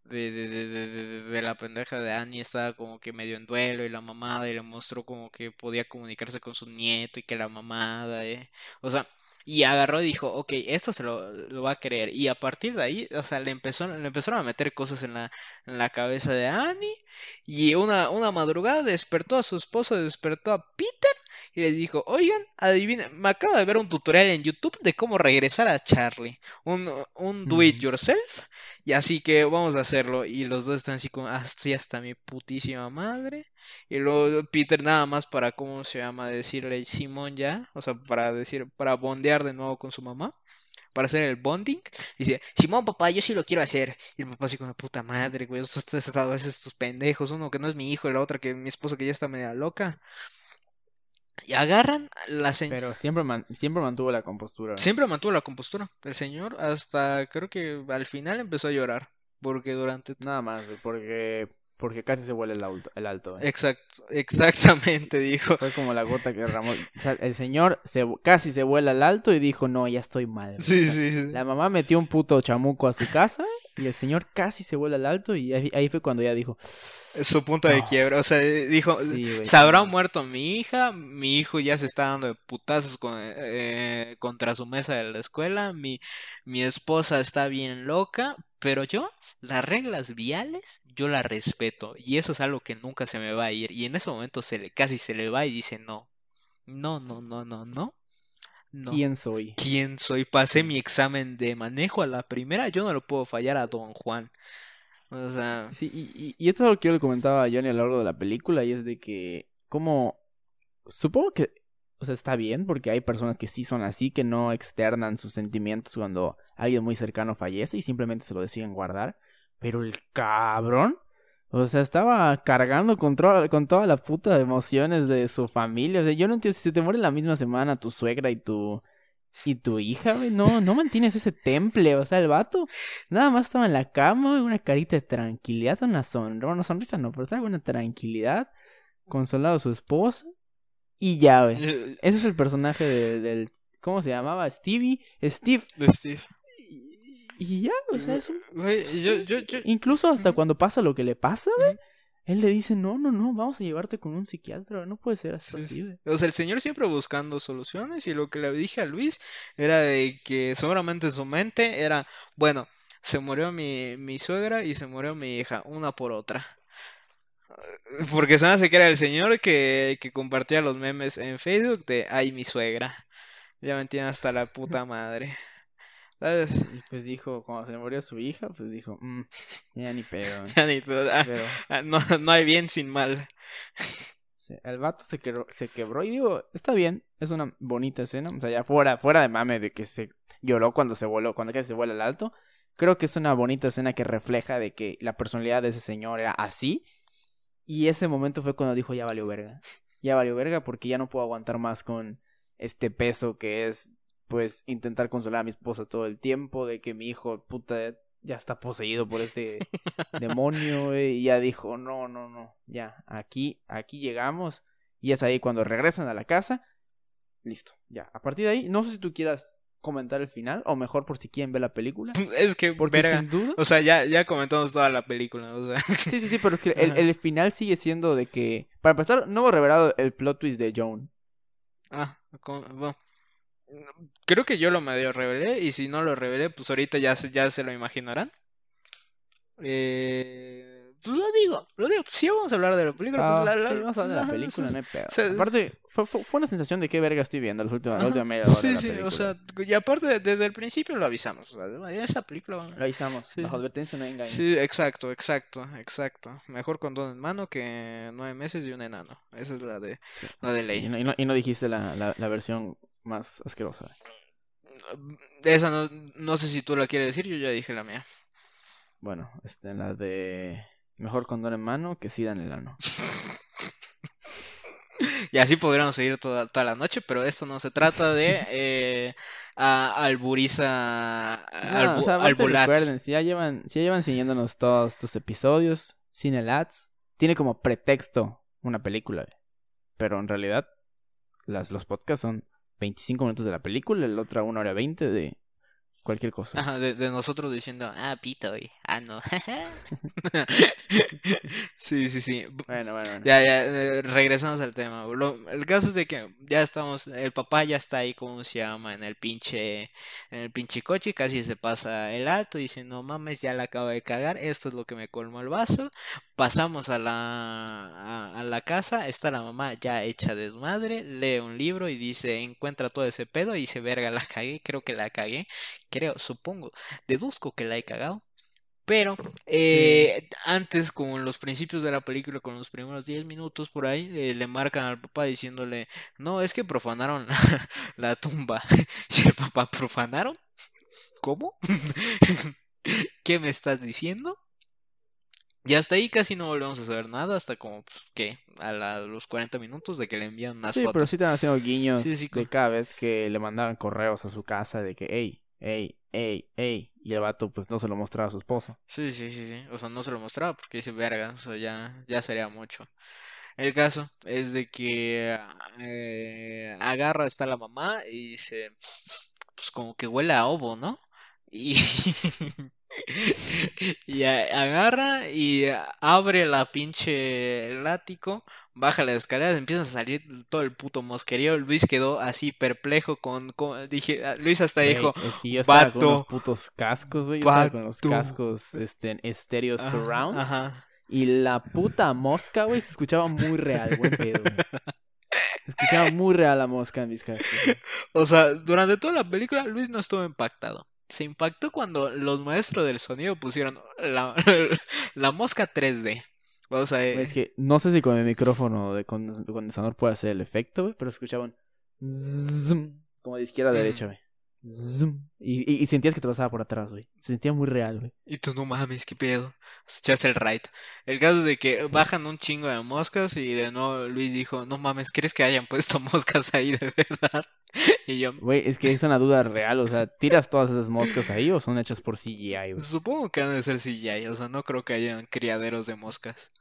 de, de, de- de la pendeja de Annie estaba como que medio en duelo y la mamada y le mostró como que podía comunicarse con su nieto y que la mamada, eh. O sea, Y agarró y dijo, ok, esto se lo, lo va a creer. Y a partir de ahí, o sea, le, empezó, le empezaron a meter cosas en la, en la cabeza de Annie. Y una, una madrugada despertó a su esposo, despertó a Peter y les dijo, oigan, adivinen, me acabo de ver un tutorial en YouTube de cómo regresar a Charlie. Un, un do it Ujú. yourself. Y así que vamos a hacerlo. Y los dos están así como, ah, hasta mi putísima madre. Y luego Peter nada más para, ¿cómo se llama? Decirle Simón ya. O sea, para decir, para bondear de nuevo con su mamá. Para hacer el bonding. Dice, Simón, papá, yo sí lo quiero hacer. Y el papá así como, puta madre, güey. Ustedes a veces estos pendejos. Uno que no es mi hijo y la otra que mi esposa que ya está media loca. Y agarran la señora. Pero siempre, man- siempre mantuvo la compostura. Siempre mantuvo la compostura. El señor hasta creo que al final empezó a llorar. Porque durante... Nada más, porque, porque casi se vuela el alto. El alto eh. Exacto, exactamente, dijo. Fue como la gota que derramó. O sea, el señor se, casi se vuela al alto y dijo, no, ya estoy mal. güey". Sí, sí, sí. La mamá metió un puto chamuco a su casa y el señor casi se vuela al alto y ahí, ahí fue cuando ya dijo, Su punto de quiebra. O sea, dijo, sí, güey. se habrá sí". muerto mi hija, mi hijo ya se está dando de putazos con- eh, contra su mesa de la escuela, mi, mi esposa está bien loca, pero yo, las reglas viales, yo las respeto. Y eso es algo que nunca se me va a ir. Y en ese momento se le, casi se le va y dice no. No, no, no, no, no. No. ¿Quién soy? quién soy. Pasé mi examen de manejo a la primera, yo no lo puedo fallar a Don Juan. O sea, Sí, y, y, y esto es lo que yo le comentaba a Johnny a lo largo de la película, y es de que, como, supongo que, o sea, está bien, porque hay personas que sí son así, que no externan sus sentimientos cuando alguien muy cercano fallece y simplemente se lo deciden guardar, pero el cabrón, o sea, estaba cargando con, toda la puta emociones de su familia, o sea, yo no entiendo, si se te muere la misma semana tu suegra y tu... Y tu hija, güey, no, no mantienes ese temple, o sea, el vato Nada más estaba en la cama, una carita de tranquilidad, una sonrisa, una sonrisa no, pero estaba una tranquilidad, consolado a su esposa, y ya, güey. eh, Ese es el personaje de- del, ¿cómo se llamaba? Stevie, Steve, de Steve. y, y ya, o sea, es un- yo, yo, yo, incluso hasta cuando pasa lo que le pasa, güey, él le dice, no, no, no, vamos a llevarte con un psiquiatra, no puede ser Sí, así, sí. O sea, el señor siempre buscando soluciones y lo que le dije a Luis era de que seguramente en su mente era, bueno, se murió mi, mi suegra y se murió mi hija, una por otra. Porque se me hace que era el señor que, que compartía los memes en Facebook de, ay, mi suegra. Ya me entienden hasta la puta madre. ¿Sabes? Y pues dijo, cuando se murió su hija, pues dijo, "Mm, ya ni pedo, güey". Ya ni pedo, ah, pero... ah, no, no hay bien sin mal. Sí, el vato se quebró, se quebró y digo, está bien, es una bonita escena, o sea, ya fuera, fuera de mame de que se lloró cuando se voló, cuando se vuela al alto, creo que es una bonita escena que refleja de que la personalidad de ese señor era así, y ese momento fue cuando dijo, ya valió verga, ya valió verga porque ya no puedo aguantar más con este peso que es, pues, intentar consolar a mi esposa todo el tiempo, de que mi hijo, puta, ya está poseído por este demonio, y ya dijo, no, no, no, ya, aquí, aquí llegamos, y es ahí cuando regresan a la casa, listo, ya, a partir de ahí, no sé si tú quieras comentar el final, o mejor por si quieren ver la película, Es que, porque verga. sin duda, O sea, ya, ya comentamos toda la película, o sea. sí, sí, sí, pero es que el, el final sigue siendo de que, para empezar, no hemos revelado el plot twist de Joan, Ah, con- bueno. Creo que yo lo medio revelé y si no lo revelé, pues ahorita ya se, ya se lo imaginarán. Eh, lo digo, lo digo. Si vamos a hablar de la película, Ah, pues la, la- sí, vamos a hablar de la la- película, sí, no hay pedo. sea, Aparte, fue, fue, fue una sensación de qué verga estoy viendo las últimas, la última media hora de Sí, la sí, película. o sea, y aparte desde el principio lo avisamos. O sea, esta película. Lo avisamos, Sí. bajo advertencia no engañen. Sí, exacto, exacto, exacto. Mejor con don en mano que nueve meses y un enano. Esa es la de, Sí. la de Y ley. no, y no, y no dijiste la, la, la versión más asquerosa. Esa no, no sé si tú la quieres decir, yo ya dije la mía. Bueno, este, la de mejor condón en mano que sida en el ano. Y así podríamos seguir toda, toda la noche, pero esto no se trata de eh, a, alburiza, No, o sea, aparte albulats. recuerden, si ya llevan, si ya llevan siguiéndonos todos estos episodios, sin el ads, tiene como pretexto una película. Pero en realidad, las, los podcasts son 25 minutos de la película, la otra 1 hora 20 de cualquier cosa. Ajá, de, de nosotros diciendo, ah, pito, y, ah, no. sí, sí, sí. Bueno, bueno, bueno. Ya, ya, eh, regresamos al tema. Lo- el caso es de que ya estamos, el papá ya está ahí, ¿cómo se llama? En el pinche, en el pinche coche, casi se pasa el alto, dice, no mames, ya la acabo de cagar, esto es lo que me colmó el vaso. Pasamos a la, a, a la casa, está la mamá ya hecha desmadre, lee un libro y dice, encuentra todo ese pedo y dice, verga, la cagué, creo que la cagué, creo, supongo, deduzco que la he cagado. Pero eh, antes, con los principios de la película, con los primeros 10 minutos por ahí, eh, le marcan al papá diciéndole, no, es que profanaron la, la tumba. Y el papá, ¿profanaron? ¿Cómo? ¿Qué me estás diciendo? Y hasta ahí casi no volvemos a saber nada, hasta como, pues, ¿qué? A la- los 40 minutos de que le envían unas Sí, pero fotos. sí están haciendo guiños Sí, sí, de cada vez que le mandaban correos a su casa de que, hey, hey, hey, hey. Y el vato pues no se lo mostraba a su esposa. Sí, sí, sí, sí. O sea, no se lo mostraba porque dice, verga, o ya, ya sería mucho. El caso es de que eh, agarra, está la mamá y dice, pues como que huele a ovo, ¿no? Y, y agarra y abre la pinche el ático, baja las escaleras, empieza a salir todo el puto mosquerío. Luis quedó así perplejo con, con- dije, ah, Luis hasta dijo, es que yo estaba con "Vato, unos putos cascos, güey. Yo estaba con los vato". cascos este, estéreo "Ajá, surround. ajá. Y la puta mosca, güey, se escuchaba muy real, buen pedo, güey. Se escuchaba muy real la mosca en mis cascos. O sea, durante toda la película Luis no estuvo impactado. Se impactó cuando los maestros del sonido pusieron la, la mosca 3D. O sea, eh, Es que no sé si con el micrófono de con- de condensador puede hacer el efecto, güey, pero escuchaban como de izquierda a derecha, güey. Y, y, y sentías que te pasaba por atrás, güey. Se sentía muy real, güey. y tú no mames, qué pedo. Echas el right. El caso es de que Sí. bajan un chingo de moscas y de nuevo Luis dijo, no mames, ¿crees que hayan puesto moscas ahí de verdad? Y yo, Güey, es que es una duda real, o sea, ¿tiras todas esas moscas ahí o son hechas por CGI, güey? supongo que han de ser CGI, o sea, no creo que hayan criaderos de moscas.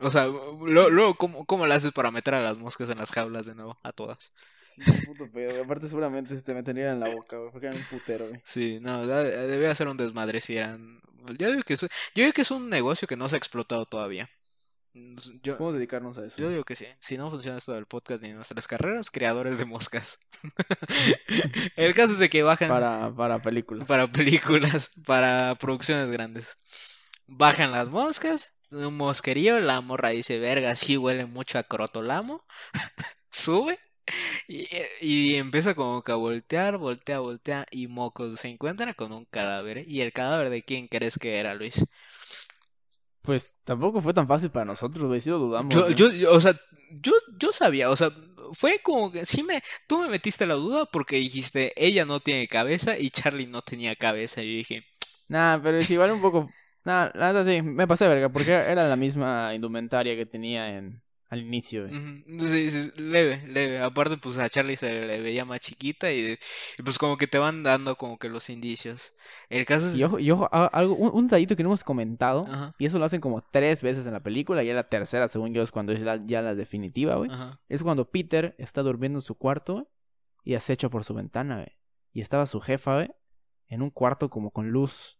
O sea, luego, ¿cómo, cómo le haces para meter a las moscas en las jaulas de nuevo? A todas. Sí, puto pedo. Aparte seguramente se te metería en la boca, güey, porque era un putero, güey. Sí, no, debía ser un desmadre si eran... Yo digo que es, yo digo que es un negocio que no se ha explotado todavía. Mm, Yo, ¿Cómo dedicarnos a eso? yo digo que sí. Si no funciona esto del podcast ni nuestras carreras, creadores de moscas. El caso es de que bajan Para, para películas. para películas, para producciones grandes. Bajan las moscas, un mosquerío, la morra dice, verga, sí huele mucho a crotolamo. Sube y, y empieza como que a voltear, voltea, voltea y mocos. Se encuentra con un cadáver. ¿Y el cadáver de quién crees que era, Luis? Pues tampoco fue tan fácil para nosotros, güey, sí lo dudamos. Yo, yo, o sea, yo, yo sabía, o sea, fue como que sí me, tú me metiste la duda porque dijiste, ella no tiene cabeza y Charlie no tenía cabeza. Y yo dije, Nah, pero es igual un poco... Nah, la neta sí, me pasé verga, porque era la misma indumentaria que tenía en al inicio. Ujú, sí, sí, leve, leve. Aparte, pues a Charlie se le veía más chiquita y, y pues como que te van dando como que los indicios. El caso es... Y ojo, y ojo, algo, un, un detallito que no hemos comentado, Ajá, y eso lo hacen como tres veces en la película, y ya la tercera, según yo, es cuando es la- ya la definitiva, güey. Es cuando Peter está durmiendo en su cuarto, güey, y acecha por su ventana, güey. Y estaba su jefa, güey, en un cuarto como con luz.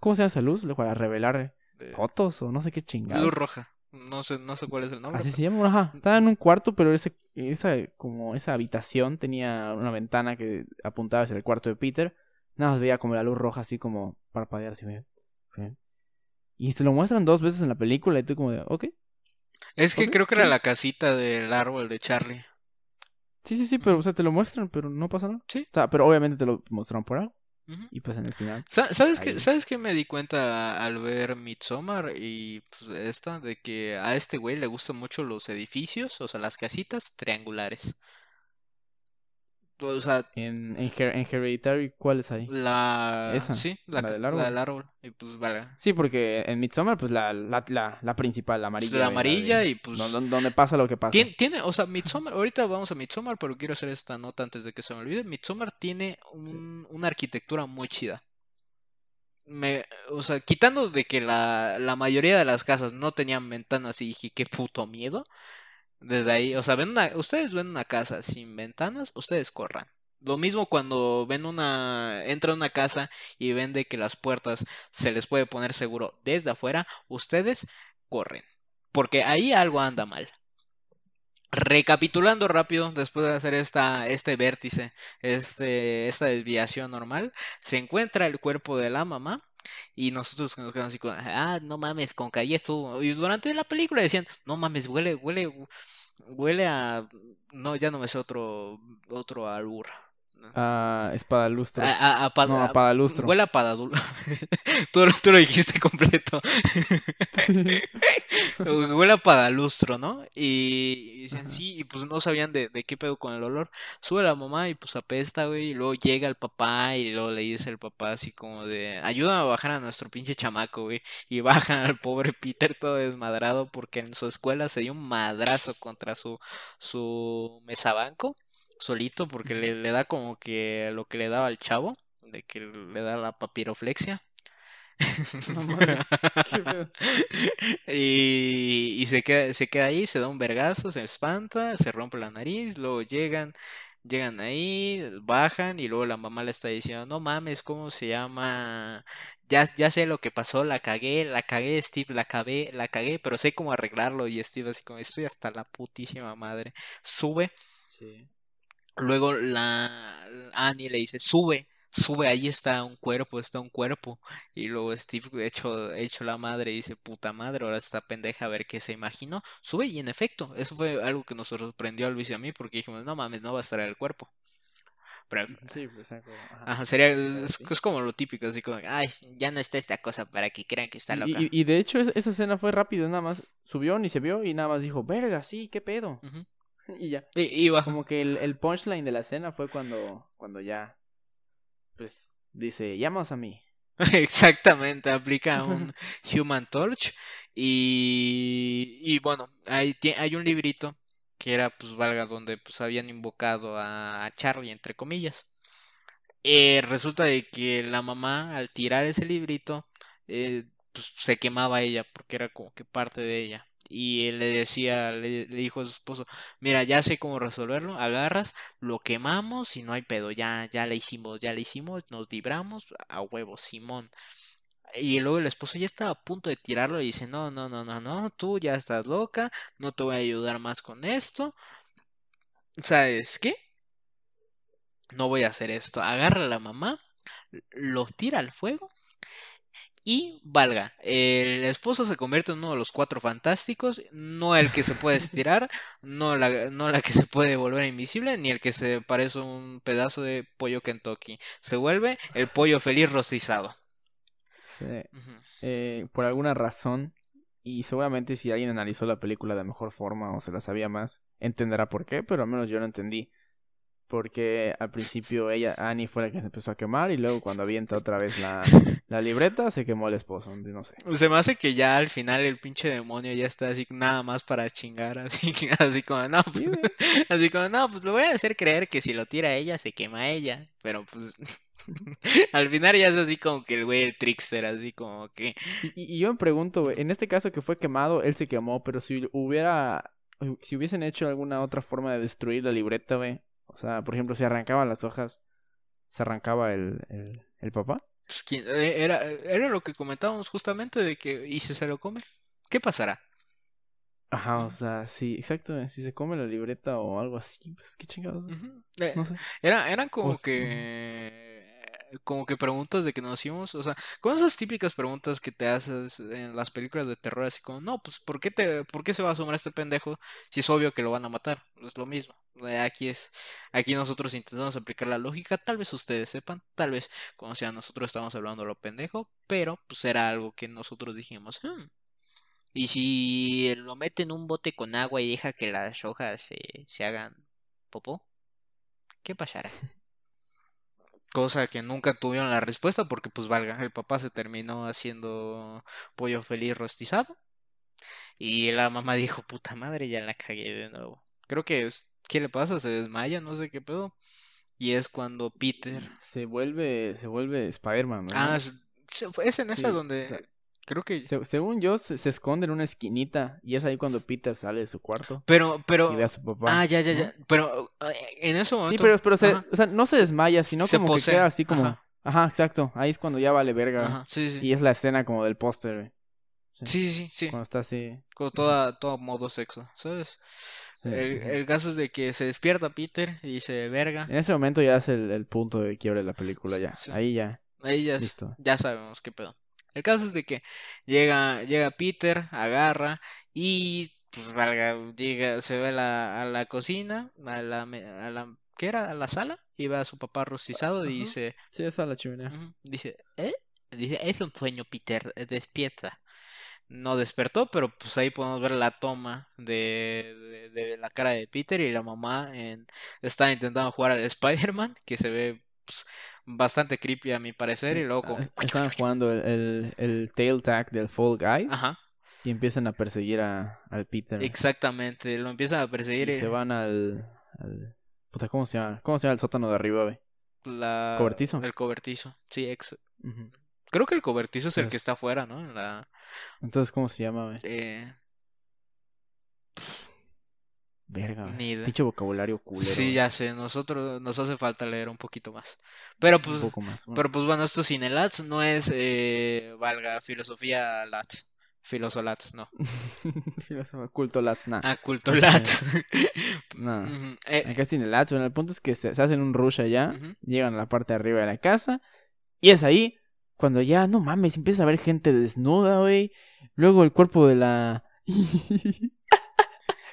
¿Cómo se llama esa luz? Para revelar de- fotos o no sé qué chingada. Luz roja. No sé, no sé cuál es el nombre. Así pero- se llama, ajá. Estaba en un cuarto, pero ese, esa, como esa habitación tenía una ventana que apuntaba hacia el cuarto de Peter. Nada más veía como la luz roja así como parpadear así, güey. Sí. Y se lo muestran dos veces en la película y tú como de, ok. Es que creo que era la casita del árbol de Charlie. Sí, sí, sí, pero o sea, te lo muestran, pero no pasa nada. Sí. O sea, pero obviamente te lo mostraron por algo. Ujú. Y pues en el final. Sa- ¿Sabes qué. ¿Sabes qué me di cuenta al ver Midsommar y pues, esta? De que a este güey le gustan mucho los edificios, o sea, las casitas triangulares. O sea, En, en, Her- en Hereditary, ¿cuál es ahí? la... Esa, Sí, la, la del la árbol. del árbol. Y pues, vale. Sí, porque en Midsommar, pues la, la, la, la principal, la Pues, amarilla. la amarilla de- y pues... don- don- donde pasa lo que pasa. Tiene, tiene, o sea, Midsommar, ahorita vamos a Midsommar, pero quiero hacer esta nota antes de que se me olvide. Midsommar tiene un- una arquitectura muy chida. Me, o sea, quitando de que la, la mayoría de las casas no tenían ventanas y dije, qué puto miedo. Desde ahí, o sea, ven una, ustedes ven una casa sin ventanas, ustedes corran. Lo mismo cuando ven una, entra una casa y ven de que las puertas se les puede poner seguro desde afuera, ustedes corren. Porque ahí algo anda mal. Recapitulando rápido, después de hacer esta, este vértice, este, esta desviación normal, se encuentra el cuerpo de la mamá y nosotros nos quedamos así con, ah, no mames, con calle estuvo. Y durante la película decían, no mames, huele, huele, huele a, no, ya no me sé otro, otro albur. A espadalustro. A, a, No, a padalustro. Huele a padadul. tú, lo- tú lo dijiste completo. Huele a padalustro, ¿no? Y, y dicen Ajá. sí, y pues no sabían de, de qué pedo con el olor. Sube la mamá y pues apesta, güey, y luego llega el papá y luego le dice el papá así como de, ayúdame a bajar a nuestro pinche chamaco, güey. Y bajan al pobre Peter todo desmadrado porque en su escuela se dio un madrazo contra su, su mesabanco, solito, porque le, le da como que lo que le daba al chavo, de que le da la papiroflexia. Y, y se queda, se queda ahí, se da un vergazo, se espanta, se rompe la nariz, luego llegan, llegan ahí, bajan y luego la mamá le está diciendo, no mames, ¿cómo se llama? Ya, ya sé lo que pasó, la cagué, la cagué, Steve, la cagué, la cagué, pero sé cómo arreglarlo y Steve así como, estoy hasta la putísima madre. Sube, Sí. Luego la Annie le dice, sube. Sube, ahí está un cuerpo, está un cuerpo. Y luego Steve, hecho, hecho la madre, dice, puta madre, ahora esta pendeja a ver qué se imaginó. Sube y en efecto, eso fue algo que nos sorprendió a Luis y a mí porque dijimos, no mames, no va a estar el cuerpo. Pero, Sí, pues saco. ajá. ajá, sería, es, como lo típico, así como, ay, ya no está esta cosa para que crean que está Y, loca. y- y de hecho es- esa escena fue rápido, nada más subió ni se vio y nada más dijo, verga, sí, qué pedo. Ujú. Y ya. Y iba. Como que el, el punchline de la escena fue cuando, cuando ya, pues, dice, llamas a mí. Exactamente, aplica un Human Torch y, y bueno, hay, hay un librito que era pues valga donde pues habían invocado a, a Charlie entre comillas. Eh, resulta de que la mamá al tirar ese librito eh, pues, se quemaba ella porque era como que parte de ella. Y él le decía, le, dijo a su esposo, mira, ya sé cómo resolverlo, agarras, lo quemamos y no hay pedo, ya, ya le hicimos, ya le hicimos, nos libramos, a huevo, Simón. Y luego el esposo ya estaba a punto de tirarlo y dice, no, no, no, no, no, tú ya estás loca, no te voy a ayudar más con esto. ¿Sabes qué? No voy a hacer esto. Agarra a la mamá, lo tira al fuego y valga. El esposo se convierte en uno de los cuatro fantásticos, no el que se puede estirar, no la, no la que se puede volver invisible, ni el que se parece un pedazo de pollo Kentucky. Se vuelve el pollo feliz rostizado. Sí. Eh, por alguna razón, y seguramente si alguien analizó la película de mejor forma o se la sabía más, entenderá por qué, pero al menos yo no entendí. Porque al principio ella, Annie, fue la que se empezó a quemar y luego cuando avienta otra vez la, la libreta se quemó el esposo, no sé. Se me hace que ya al final el pinche demonio ya está así nada más para chingar, así, así como, no, Sí, pues, así como, no, pues lo voy a hacer creer que si lo tira ella, se quema ella, pero pues al final ya es así como que el güey, el trickster, así como que, Y, yo me pregunto, en este caso que fue quemado, él se quemó, pero si hubiera, si hubiesen hecho alguna otra forma de destruir la libreta, güey, sea, por ejemplo, si arrancaban las hojas, ¿se arrancaba el, el, el papá? pues, ¿quién- eh, era, era lo que comentábamos justamente de que, ¿y si se lo come? ¿Qué pasará? Ajá, o sea, sí, exacto, güey, si se come la libreta o algo así, pues qué chingados. Eh, no sé. Era, eran como O s- que como que preguntas de que nos hicimos, o sea, con esas típicas preguntas que te haces en las películas de terror, así como, no, pues, ¿por qué te, por qué se va a asomar este pendejo si es obvio que lo van a matar? Es lo mismo. Eh, Aquí es, aquí nosotros intentamos aplicar la lógica, tal vez ustedes sepan, tal vez como sea nosotros estamos hablando lo pendejo, pero pues era algo que nosotros dijimos, "Hmm, Y si lo mete en un bote con agua y deja que las hojas se hagan popó, ¿qué pasará? Cosa que nunca tuvieron la respuesta porque pues valga, el papá se terminó haciendo pollo feliz rostizado y la mamá dijo, puta madre, ya la cagué de nuevo. Creo que, ¿qué le pasa? Se desmaya, no sé qué pedo. Y es cuando Peter... Se vuelve, se vuelve Spider-Man, ¿no? Ah, es, en esa donde o sea, Creo que... Se- según yo, se, se esconde en una esquinita y es ahí cuando Peter sale de su cuarto Pero, pero... y ve a su papá. Ah, ya, ya, ya. Pero eh, en ese Sí, momento... pero, pero se, o sea, no se desmaya, sino como posee. que queda así como... Ajá. Ajá. exacto. Ahí es cuando ya vale verga. Ajá, sí, sí. Y es la escena como del póster. Sí, sí, sí, sí. Cuando está así. Con toda, todo modo sexo, ¿sabes? sí, El, el caso es de que se despierta Peter y dice, verga. En ese momento ya es el, el punto de quiebre de la película, ya. Sí. Ahí ya. Ahí ya, Listo. ya sabemos qué pedo. El caso es de que llega, llega Peter, agarra y pues valga, llega, se ve a la, a la cocina, a la, a la, ¿qué era? A la sala y ve a su papá rostizado y dice, Sí, es la chimenea. dice, ¿eh? Dice, es un sueño, Peter, eh, despierta. No despertó, pero pues ahí podemos ver la toma de, de, de la cara de Peter y la mamá en, está intentando jugar al Spider-Man, que se ve pues, bastante creepy a mi parecer, y luego Ah, como... Estaban jugando el, el, el tail tag del Fall Guys Ajá, y empiezan a perseguir a, al Peter. exactamente, lo empiezan a perseguir Y y se van al, al... Puta, ¿cómo se llama? ¿Cómo se llama el sótano de arriba, güey? la... ¿Cobertizo? El cobertizo, sí, ex... Creo que el cobertizo es el que está afuera, ¿no? La... Entonces, ¿cómo se llama, güey? eh, Verga. Pinche vocabulario culero. Sí, ya sé, nosotros nos hace falta leer un poquito más. Pero Un pues, poco más. bueno. pero pues bueno, esto Cinelats no es, eh, valga, filosofía lat, filosolats, no. Filósofo, Culto Lats, nah. Ah, culto lats. No. Ujú, eh, Acá es Lats, bueno, el punto es que se, se hacen un rush allá, llegan a la parte de arriba de la casa, y es ahí cuando ya, no mames, empieza a ver gente desnuda, güey. Luego el cuerpo de la...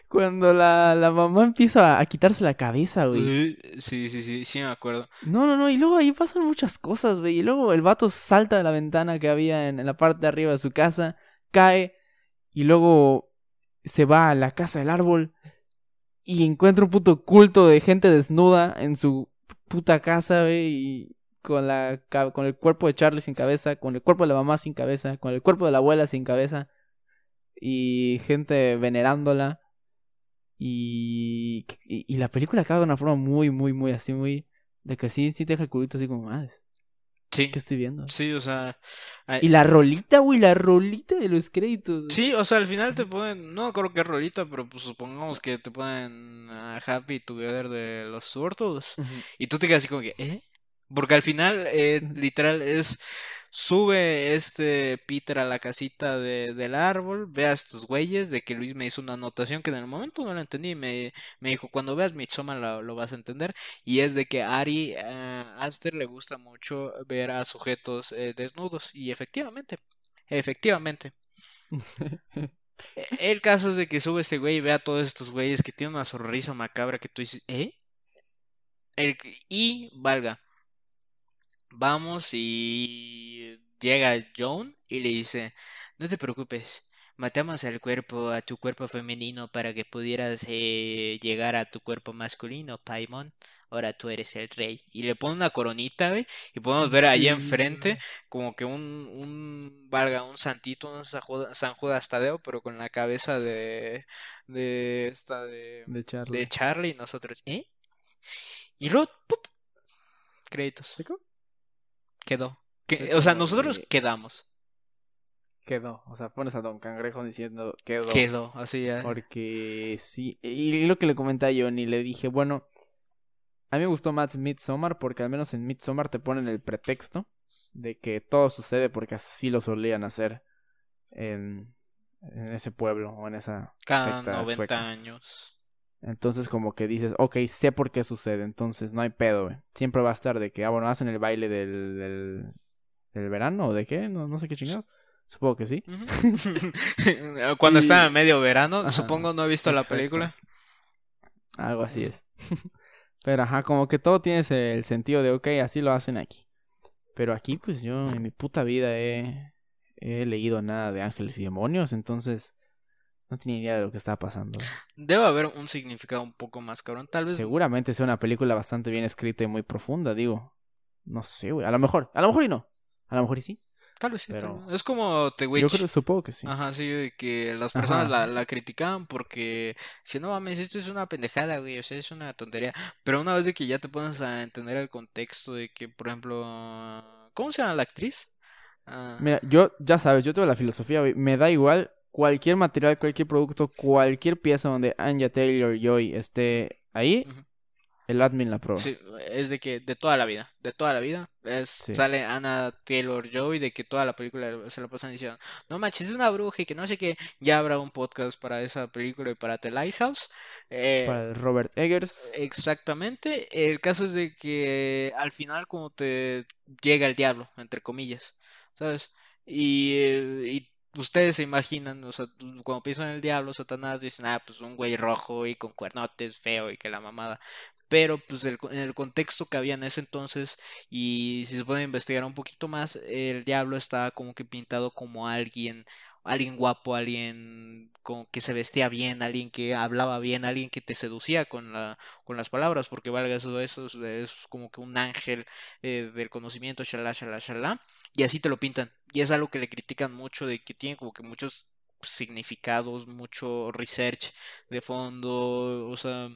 cuando la, la mamá empieza a, a quitarse la cabeza, güey. Sí, sí, sí, sí me acuerdo. No, no, no, y luego ahí pasan muchas cosas, güey. Y luego el vato salta de la ventana que había en, en la parte de arriba de su casa, cae, y luego se va a la casa del árbol y encuentra un puto culto de gente desnuda en su puta casa, güey, y con la con el cuerpo de Charlie sin cabeza, con el cuerpo de la mamá sin cabeza, con el cuerpo de la abuela sin cabeza y gente venerándola. Y, y, y la película acaba de una forma muy, muy, muy así, muy... De que sí, sí te deja el culito así como, madres, Sí, ¿qué estoy viendo? sí, o sea, Y la rolita, güey, la rolita de los créditos. güey. sí, o sea, al final te ponen, no creo que es rolita, pero pues supongamos que te ponen ah, Happy Together de los Turtles. Y tú te quedas así como que, ¿eh? Porque al final, eh, literal, es. Sube este Peter a la casita de, del árbol, ve a estos güeyes, de que Luis me hizo una anotación que en el momento no la entendí, me, me dijo, cuando veas Midsommar lo, lo vas a entender, y es de que Ari eh, Aster le gusta mucho ver a sujetos eh, desnudos, y efectivamente, efectivamente. El caso es de que sube este güey y ve a todos estos güeyes que tienen una sonrisa macabra que tú dices, ¿eh? El- y valga, vamos y llega Joan y le dice, no te preocupes, matamos al cuerpo, a tu cuerpo femenino para que pudieras eh, llegar a tu cuerpo masculino, Paimon. Ahora tú eres el rey. Y le pone una coronita, güey, y podemos ver ahí enfrente como que un, un, valga, un santito, un San Judas, Tadeo, pero con la cabeza de, de esta, de, De Charlie. de Charlie, y nosotros, ¿eh? Y luego, ¡pup! créditos, quedó. Que- o sea, nosotros quedamos, Quedó. O sea, pones a Don Cangrejo diciendo quedó. quedó, así ya. Porque sí. Y lo que le comenté a Johnny, le dije, bueno, a mí me gustó más Midsommar porque al menos en Midsommar te ponen el pretexto de que todo sucede porque así lo solían hacer en, en ese pueblo o en esa Cada secta 90 sueca. años. Entonces como que dices, ok, sé por qué sucede, entonces no hay pedo, güey. Siempre va a estar de que, ah, bueno, hacen el baile del, del, del verano o de qué, no, no sé qué chingados. Supongo que sí. Cuando Y- estaba en medio verano, Ajá, supongo no he visto la película. Algo así es. Pero ajá, como que todo tiene ese- el sentido de, ok, así lo hacen aquí. Pero aquí, pues yo en mi puta vida he, he leído nada de ángeles y demonios, entonces no tenía idea de lo que estaba pasando. Debe haber un significado un poco más cabrón, tal vez. Seguramente sea una película bastante bien escrita y muy profunda, digo. No sé, güey. A lo mejor, a lo mejor y no. A lo mejor y sí. Tal vez sí, tal pero- vez. Es como The Yo Witch. creo, supongo que sí. Ajá, sí, de que las personas la, la criticaban porque si no mames, esto es una pendejada, güey, o sea, es una tontería. Pero una vez de que ya te pones a entender el contexto de que, por ejemplo, ¿cómo se llama la actriz? Ah, Mira, yo, ya sabes, yo tengo la filosofía, güey. Me da igual cualquier material, cualquier producto, cualquier pieza donde Anya Taylor Joy esté ahí, Ujú. El admin la prueba. Sí, es de que de toda la vida, de toda la vida, es, Sí. sale Anna Taylor Joy de que toda la película se la pasan diciendo, no manches, es una bruja y que no sé qué, ya habrá un podcast para esa película y para The Lighthouse. Eh, Para Robert Eggers. Exactamente, el caso es de que al final como te llega el diablo, entre comillas, ¿sabes? Y, eh, y ustedes se imaginan, o sea, cuando piensan en el diablo, Satanás, dicen, ah, pues un güey rojo y con cuernotes, feo y que la mamada. Pero pues en el contexto que había en ese entonces y si se puede investigar un poquito más, el diablo estaba como que pintado como alguien, alguien guapo, alguien como que se vestía bien, alguien que hablaba bien, alguien que te seducía con la, con las palabras, porque valga eso, eso es, es como que un ángel eh, del conocimiento, shalá, shalá, shalá, y así te lo pintan. Y es algo que le critican mucho de que tiene como que muchos significados, mucho research de fondo, o sea,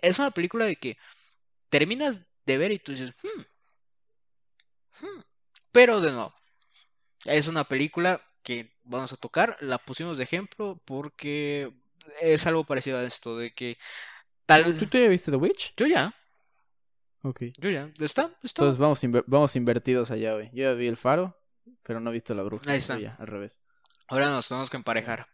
es una película de que terminas de ver y tú dices, "Hmm, hmm". pero de nuevo, es una película que vamos a tocar, la pusimos de ejemplo porque es algo parecido a esto, de que tal ¿Tú, tú ya viste The Witch? Yo ya, Ok. yo ya, está, está. Entonces vamos, vamos invertidos allá, güey. Yo ya vi el faro, pero no he visto la bruja. Ahí está. Ya, al revés. Ahora nos tenemos que emparejar.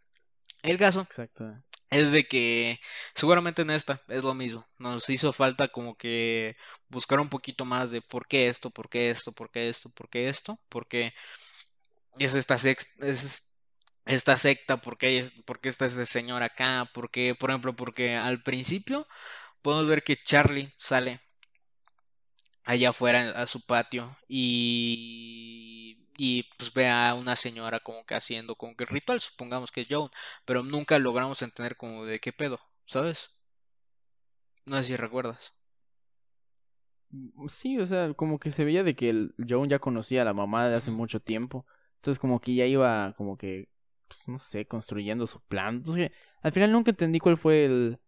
El caso Exacto. Es de que seguramente en esta es lo mismo. Nos hizo falta como que buscar un poquito más de por qué esto, por qué esto, por qué esto, por qué esto, porque es esta sex- es esta secta, por qué, es, por qué está ese señor acá, porque, por ejemplo, porque al principio podemos ver que Charlie sale allá afuera a su patio y, y pues ve a una señora como que haciendo como que ritual, supongamos que es Joan, pero nunca logramos entender como de qué pedo, ¿sabes? No sé si recuerdas. Mm, Sí, o sea, como que se veía de que el Joan ya conocía a la mamá de hace mucho tiempo. Entonces como que ya iba como que, pues no sé, construyendo su plan. Entonces, al final nunca entendí cuál fue el...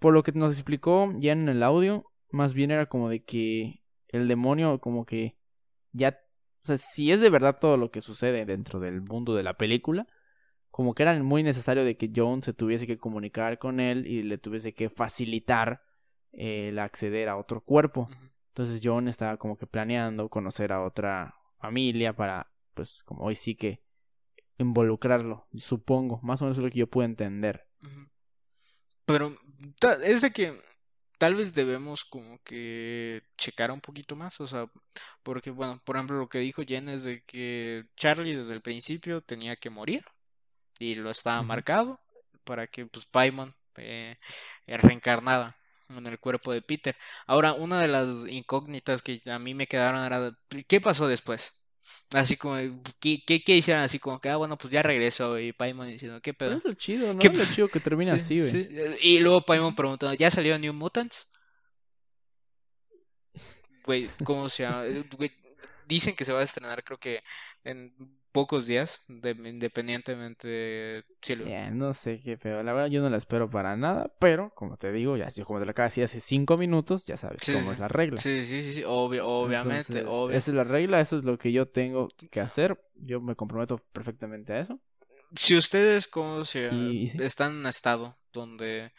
Por lo que nos explicó ya en el audio, más bien era como de que el demonio como que ya... O sea, si es de verdad todo lo que sucede dentro del mundo de la película, como que era muy necesario de que Joan se tuviese que comunicar con él y le tuviese que facilitar eh, el acceder a otro cuerpo. Entonces John estaba como que planeando conocer a otra familia para, pues, como hoy sí que involucrarlo, supongo. Más o menos es lo que yo puedo entender. Pero es de que tal vez debemos como que checar un poquito más, o sea, porque bueno, por ejemplo lo que dijo Jen es de que Charlie desde el principio tenía que morir y lo estaba marcado para que pues Paimon eh, eh, reencarnada en el cuerpo de Peter. Ahora, una de las incógnitas que a mí me quedaron era ¿qué pasó después? Así como, ¿qué, qué, qué hicieron? Así como que, ah, bueno, pues ya regresó y Paimon diciendo, ¿qué pedo? es lo chido, ¿no? ¿Qué Es lo chido que termina Sí, así, güey. sí. Eh, Y luego Paimon preguntó, ¿ya salió New Mutants? Güey, ¿cómo se llama? Eh, güey, dicen que se va a estrenar creo que en pocos días, de- independientemente si no sé qué feo. La verdad yo no la espero para nada, pero como te digo, ya como te lo acabo de decir hace cinco minutos, ya sabes Sí, cómo sí. es la regla. Sí, sí, sí, obvio, obviamente, Entonces, obvio. Esa es la regla, eso es lo que yo tengo que hacer. Yo me comprometo perfectamente a eso. Si ustedes como se Y- y sí. están en un estado donde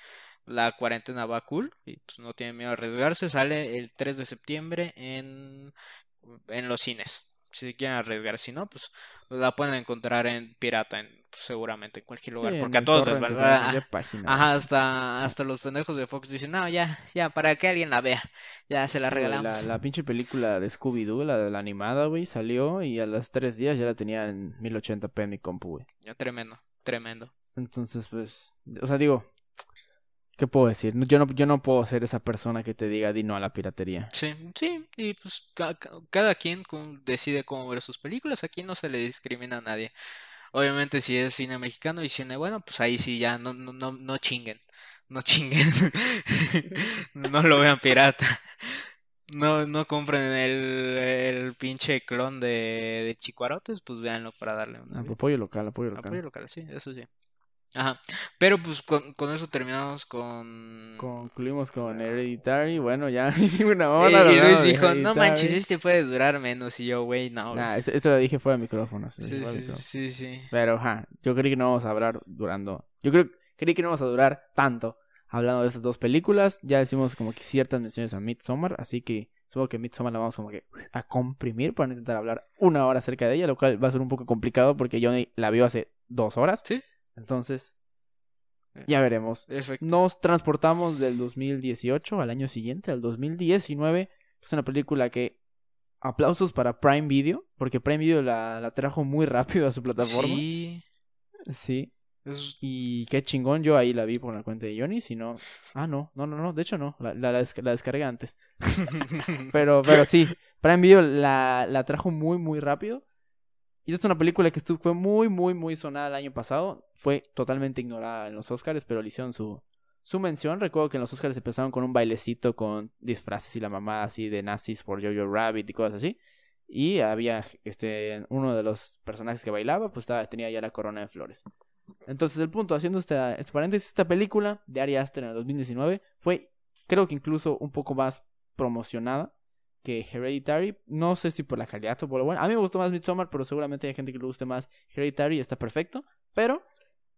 la cuarentena va cool y pues no tienen miedo a arriesgarse, sale el 3 de septiembre en, en los cines. Si quieren arriesgar, si no, pues la pueden encontrar en pirata, en, pues, seguramente en cualquier lugar, Sí, porque a todos les página. Ajá, hasta, hasta los pendejos de Fox dicen, no, ya, ya, para que alguien la vea, ya se la Sí, regalamos. La, la pinche película de Scooby-Doo, la de la animada, güey, salió y a los tres días ya la tenía en 1080p en mi compu, güey. Ya, tremendo, tremendo. Entonces, pues, o sea, digo, ¿qué puedo decir? Yo no, yo no puedo ser esa persona que te diga di no a la piratería. Sí, sí, y pues ca- ca- cada quien decide cómo ver sus películas, aquí no se le discrimina a nadie. Obviamente si es cine mexicano y cine bueno, pues ahí sí ya no, no, no, no chinguen, no chinguen, no lo vean pirata, no, no compren el, el pinche clon de, de Chicuarotes, pues véanlo para darle una apoyo local, apoyo local. Apoyo local, sí, eso sí. Ajá. Pero pues con, con eso terminamos con... Concluimos con Hereditary. Bueno, ya una Y, hora. y Luis dijo, no Hereditary". manches, este puede durar menos. Y yo, güey, no. güey". Nah, esto, esto lo dije fuera de micrófono. sí, sí, sí, micrófono. sí, sí. Pero, ajá, yo creí que no vamos a hablar durando. Yo creo, creí que no vamos a durar tanto hablando de estas dos películas. Ya decimos como que ciertas menciones a Midsommar, así que supongo que Midsommar la vamos como que a comprimir para intentar hablar una hora acerca de ella, lo cual va a ser un poco complicado porque yo la vio hace dos horas. Sí. Entonces, ya veremos. Perfecto. Nos transportamos del 2018 al año siguiente, al 2019. Es una película que. Aplausos para Prime Video, porque Prime Video la, la trajo muy rápido a su plataforma. Sí. Sí. es- Y qué chingón, yo ahí la vi por la cuenta de Johnny, si no... Ah, no, no, no, no, de hecho no, la, la, la desca- la descargué antes. Pero, pero sí, Prime Video la, la trajo muy, muy rápido. Y esta es una película que estuvo, fue muy, muy, muy sonada el año pasado. Fue totalmente ignorada en los Oscars, pero le hicieron su, su mención. Recuerdo que en los Oscars empezaron con un bailecito con disfraces y la mamá así de nazis por Jojo Rabbit y cosas así. Y había este uno de los personajes que bailaba, pues estaba, tenía ya la corona de flores. Entonces, el punto, haciendo esta, este paréntesis, esta película de Ari Aster en el 2019 fue, creo que incluso un poco más promocionada que Hereditary. No sé si por la calidad o por lo bueno. A mí me gustó más Midsommar, pero seguramente hay gente que le guste más Hereditary y está perfecto. Pero,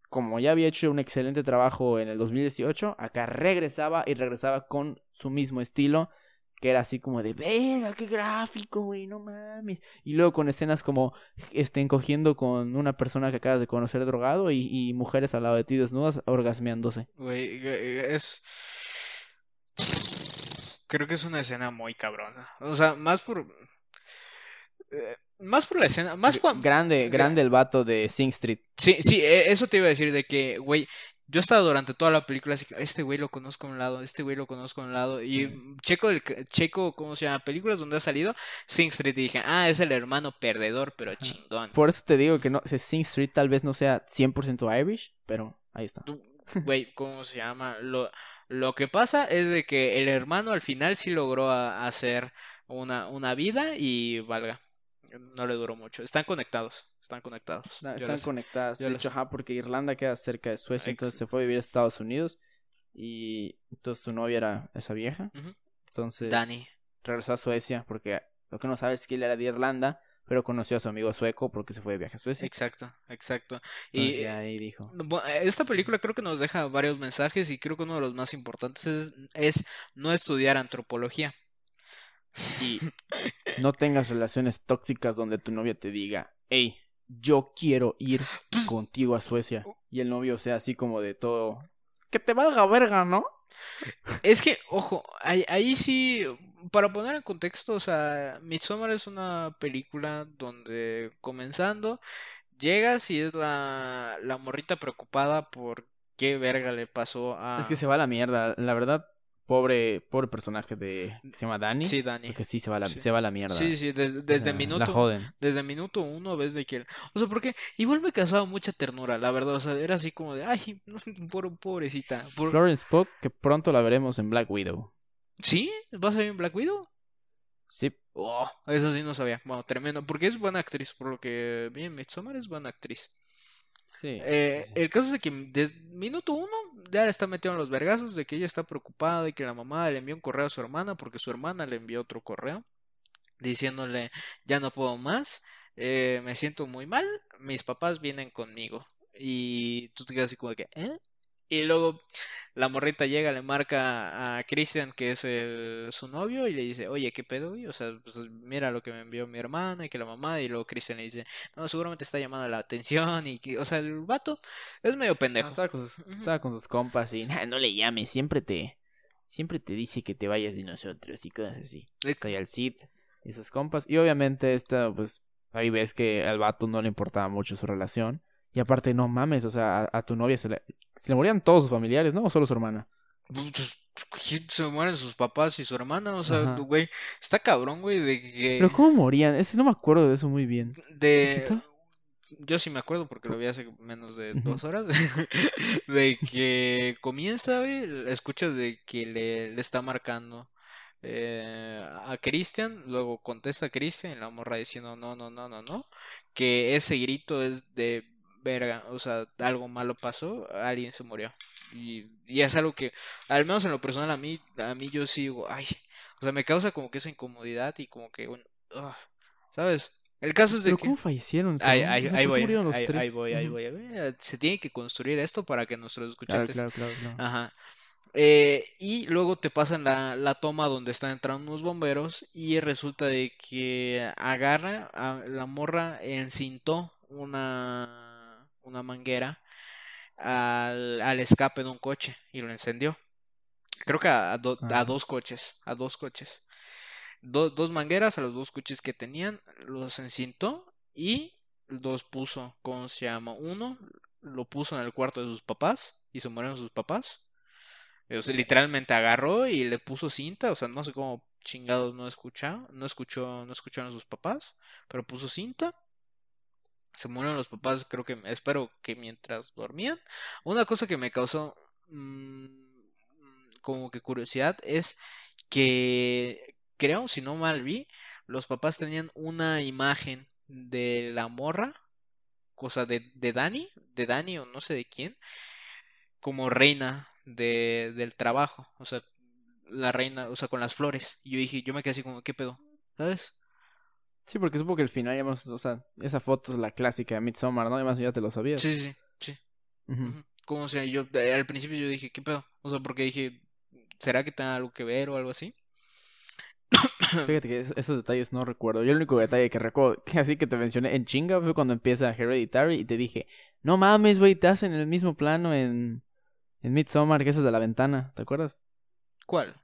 como ya había hecho un excelente trabajo en el 2018, acá regresaba y regresaba con su mismo estilo. Que era así como de, venga, qué gráfico, güey, no mames. Y luego con escenas como estén cogiendo con una persona que acabas de conocer drogado y, y mujeres al lado de ti desnudas orgasmeándose. Güey, eh, es... Creo que es una escena muy cabrona. O sea, más por... eh, Más por la escena, más cuando... Grande, Gra- grande el vato de Sing Street. Sí, sí, eh, eso te iba a decir de que, güey, yo estaba durante toda la película así, que, este güey lo conozco a un lado, este güey lo conozco a un lado, y Sí. checo, el, checo, ¿cómo se llama? Películas donde ha salido, Sing Street, y dije, ah, es el hermano perdedor, pero chingón. Por eso te digo que no, Sing Street tal vez no sea 100% Irish, pero ahí está. Güey, ¿cómo se llama? Lo, lo que pasa es de que el hermano al final sí logró a- hacer una, una vida y valga. No le duró mucho. Están conectados. Están conectados. Están conectadas. De hecho, ajá, porque Irlanda queda cerca de Suecia, entonces se fue a vivir a Estados Unidos. Y entonces su novia era esa vieja. Entonces Dani. regresó a Suecia porque lo que no sabes es que él era de Irlanda, pero conoció a su amigo sueco porque se fue de viaje a Suecia. Exacto, exacto. Entonces Y ahí dijo. Esta película creo que nos deja varios mensajes y creo que uno de los más importantes es, es no estudiar antropología. Y no tengas relaciones tóxicas donde tu novia te diga, hey, yo quiero ir Pues- contigo a Suecia. Y el novio sea así como de todo. Que te valga verga, ¿no? Es que, ojo, ahí, ahí sí, para poner en contexto, o sea, Midsommar es una película donde comenzando llegas y es la, la morrita preocupada por qué verga le pasó a... Es que se va a la mierda. La verdad, pobre, pobre personaje de. que se llama Dani. Sí, Dani. Porque sí se va a la, Sí. se va a la mierda. Sí, sí, O desde La minuto... joden. Desde minuto uno ves de que... O sea, porque igual me causaba mucha ternura, la verdad. O sea, era así como de, ay, pobre- pobrecita. por- Florence Pugh, que pronto la veremos en Black Widow. ¿Sí? ¿Va a salir en Black Widow? Sí. Oh, eso sí no sabía. Bueno, tremendo. Porque es buena actriz, por lo que vi en Midsommar es buena actriz. Sí. Eh, sí, el caso es de que desde minuto uno ya le está metiendo los vergazos de que ella está preocupada y que la mamá le envió un correo a su hermana porque su hermana le envió otro correo diciéndole ya no puedo más, eh, me siento muy mal, mis papás vienen conmigo. Y tú te quedas así como de que, ¿eh? Y luego la morrita llega, le marca a Christian, que es el, su novio, y le dice, oye, ¿qué pedo? güey? O sea, pues mira lo que me envió mi hermana y que la mamá, y luego Christian le dice, no, seguramente está llamando la atención, y que, o sea, el vato es medio pendejo. estaba, con sus, Ujú. estaba con sus compas y "Nah, no le llames, siempre te siempre te dice que te vayas de nosotros y cosas así. Ahí al Cid y sus compas. Y obviamente esta, pues, ahí ves que al vato no le importaba mucho su relación. Y aparte, no mames, o sea, a, a tu novia se le, se le morían todos sus familiares, ¿no? O solo su hermana. Pues, Se mueren sus papás y su hermana, o sea, Ajá. güey, está cabrón, güey, de que... Pero ¿cómo morían? Ese no me acuerdo de eso muy bien. De... ¿Chiquito? Yo sí me acuerdo porque lo vi hace menos de dos horas. De que comienza, güey, escuchas de que le, le está marcando eh, a Christian, luego contesta a Christian y la morra diciendo no, no, no, no, no. Que ese grito es de verga, o sea, algo malo pasó, alguien se murió. Y, y es algo que, al menos en lo personal, a mí, a mí yo sí digo, ay, o sea, me causa como que esa incomodidad y como que, bueno, ugh, ¿sabes? El caso es de Pero que... ¿cómo fallecieron? Ahí, ahí, ahí ¿por qué voy, los ahí, tres? ahí voy, ahí voy. Se tiene que construir esto para que nuestros escuchantes... claro, claro, claro. Ajá. Eh, y luego te pasan la, la toma donde están entrando unos bomberos y resulta de que agarra a la morra encintó una, una manguera al, al escape de un coche y lo encendió. Creo que a, a do- a Ajá. dos coches, a dos coches. Do- dos mangueras a los dos coches que tenían, los encintó y los puso, ¿cómo se llama? Uno lo puso en el cuarto de sus papás y se murieron sus papás. O sea, literalmente agarró y le puso cinta, o sea, no sé cómo chingados no escuchó, no escuchó, no escucharon a sus papás, pero puso cinta. Se murieron los papás, creo que, espero que mientras dormían. Una cosa que me causó mm, como que curiosidad es que creo, si no mal vi, los papás tenían una imagen de la morra, cosa de, de Dani, de Dani o no sé de quién, como reina de, del trabajo, o sea, la reina, o sea, con las flores. Y yo dije, yo me quedé así como, ¿qué pedo? ¿Sabes? Sí, porque supongo que al final ya hemos, o sea, esa foto es la clásica de Midsommar, ¿no? Además ya te lo sabías. Sí, sí, sí. Ujú. Ujú. Como sea, yo eh, al principio yo dije, ¿qué pedo? O sea, porque dije, ¿será que tenga algo que ver o algo así? Fíjate que es- esos detalles no recuerdo. Yo el único detalle que recuerdo, que así que te mencioné en chinga, fue cuando empieza Hereditary y te dije, no mames, güey, te hacen el mismo plano en, en Midsommar que ese de la ventana, ¿te acuerdas? ¿Cuál?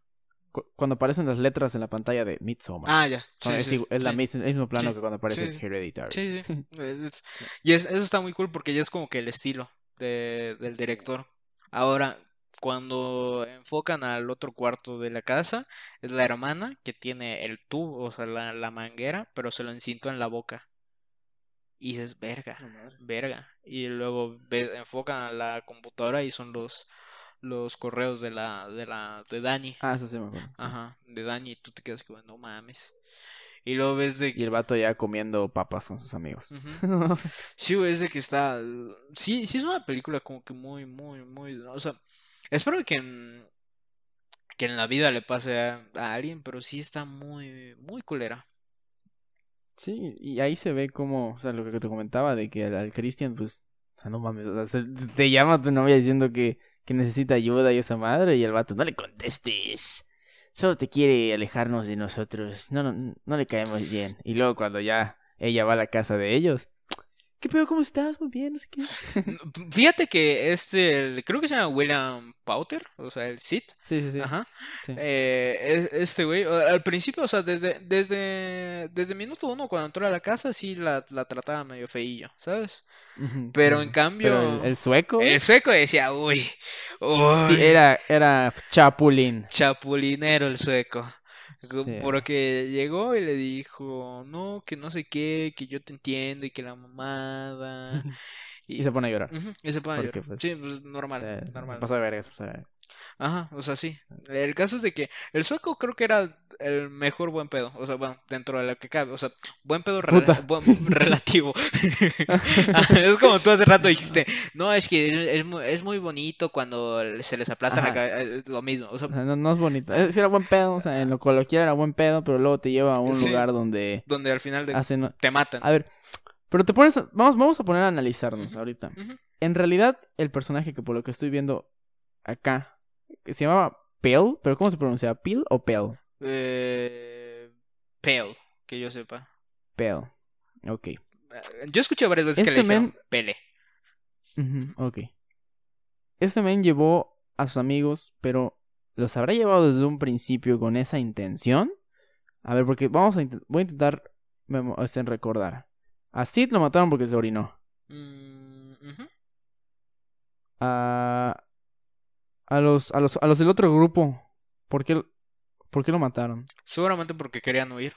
Cu- cuando aparecen las letras en la pantalla de Midsommar. Ah, ya. Sí, es, sí, es la sí. mis- el mismo plano que cuando aparece. Hereditary. Sí, sí. Y es, eso está muy cool porque ya es como que el estilo de, del director. Ahora, cuando enfocan al otro cuarto de la casa, es la hermana que tiene el tubo, o sea, la, la manguera, pero se lo encintó en la boca. Y dices, verga, verga. Y luego enfocan a la computadora y son los, los correos de la, de la, de Dani. Ah, eso sí me acuerdo. sí. Ajá, de Dani, y tú te quedas como, no mames. Y luego ves de Y el vato ya comiendo papas con sus amigos. Sí, güey, es de que está. Sí, sí es una película como que muy, muy, muy. O sea, espero que en, que en la vida le pase a, a alguien, pero sí está muy, muy culera. Sí, y ahí se ve como, o sea, lo que te comentaba de que al, al Christian, pues, o sea, no mames, o sea, se- te llama tu novia diciendo que, que necesita ayuda y esa madre, y el vato, no le contestes, solo te quiere alejarnos de nosotros, no, no, no le caemos bien. Y luego cuando ya ella va a la casa de ellos, ¿qué pedo, cómo estás? Muy bien, no sé qué. Fíjate que este, creo que se llama William Powter, o sea, el Sid. Sí, sí, sí. Ajá. sí. Eh, es- este güey, al principio, o sea, desde, desde, desde minuto uno, cuando entró a la casa, sí la, la trataba medio feillo, ¿sabes? Pero sí. en cambio, Pero el, el sueco, el sueco decía, uy, sí, uy, era, era chapulín. chapulinero el sueco. Sí. Porque llegó y le dijo, no, que no sé qué, que yo te entiendo y que la mamada. Y se pone a llorar. Ujú, y se pone a Porque, llorar. pues, Sí, pues normal, sí, normal. Pasó de vergas, pasó de vergas. Ajá, o sea, sí. El caso es de que el sueco creo que era el mejor buen pedo. O sea, bueno, dentro de lo que cabe. O sea, buen pedo rela- Puta. buen- relativo. es como tú hace rato dijiste, no, es que es, es muy, bonito cuando se les aplasta la cabeza. Es lo mismo. O sea, no, no es bonito. Es, sí era buen pedo, o sea, en lo coloquial era buen pedo, pero luego te lleva a un Sí. lugar donde donde al final de- hacen... te matan. A ver, pero te pones... a- Vamos, vamos a poner a analizarnos ahorita. En realidad, el personaje que por lo que estoy viendo acá, se llamaba Pale, pero ¿cómo se pronuncia? ¿Peel o Pale? Eh, pale, que yo sepa. Pale. Ok. Eh, Yo escuché varias veces que Este le dijeron pele. Ok. Este men llevó a sus amigos, pero ¿los habrá llevado desde un principio con esa intención? A ver, porque vamos a voy a intentar memo- este, recordar. A Sid lo mataron porque se orinó. Mm. A, a los a los a los del otro grupo, ¿por qué por qué lo mataron? Seguramente porque querían huir.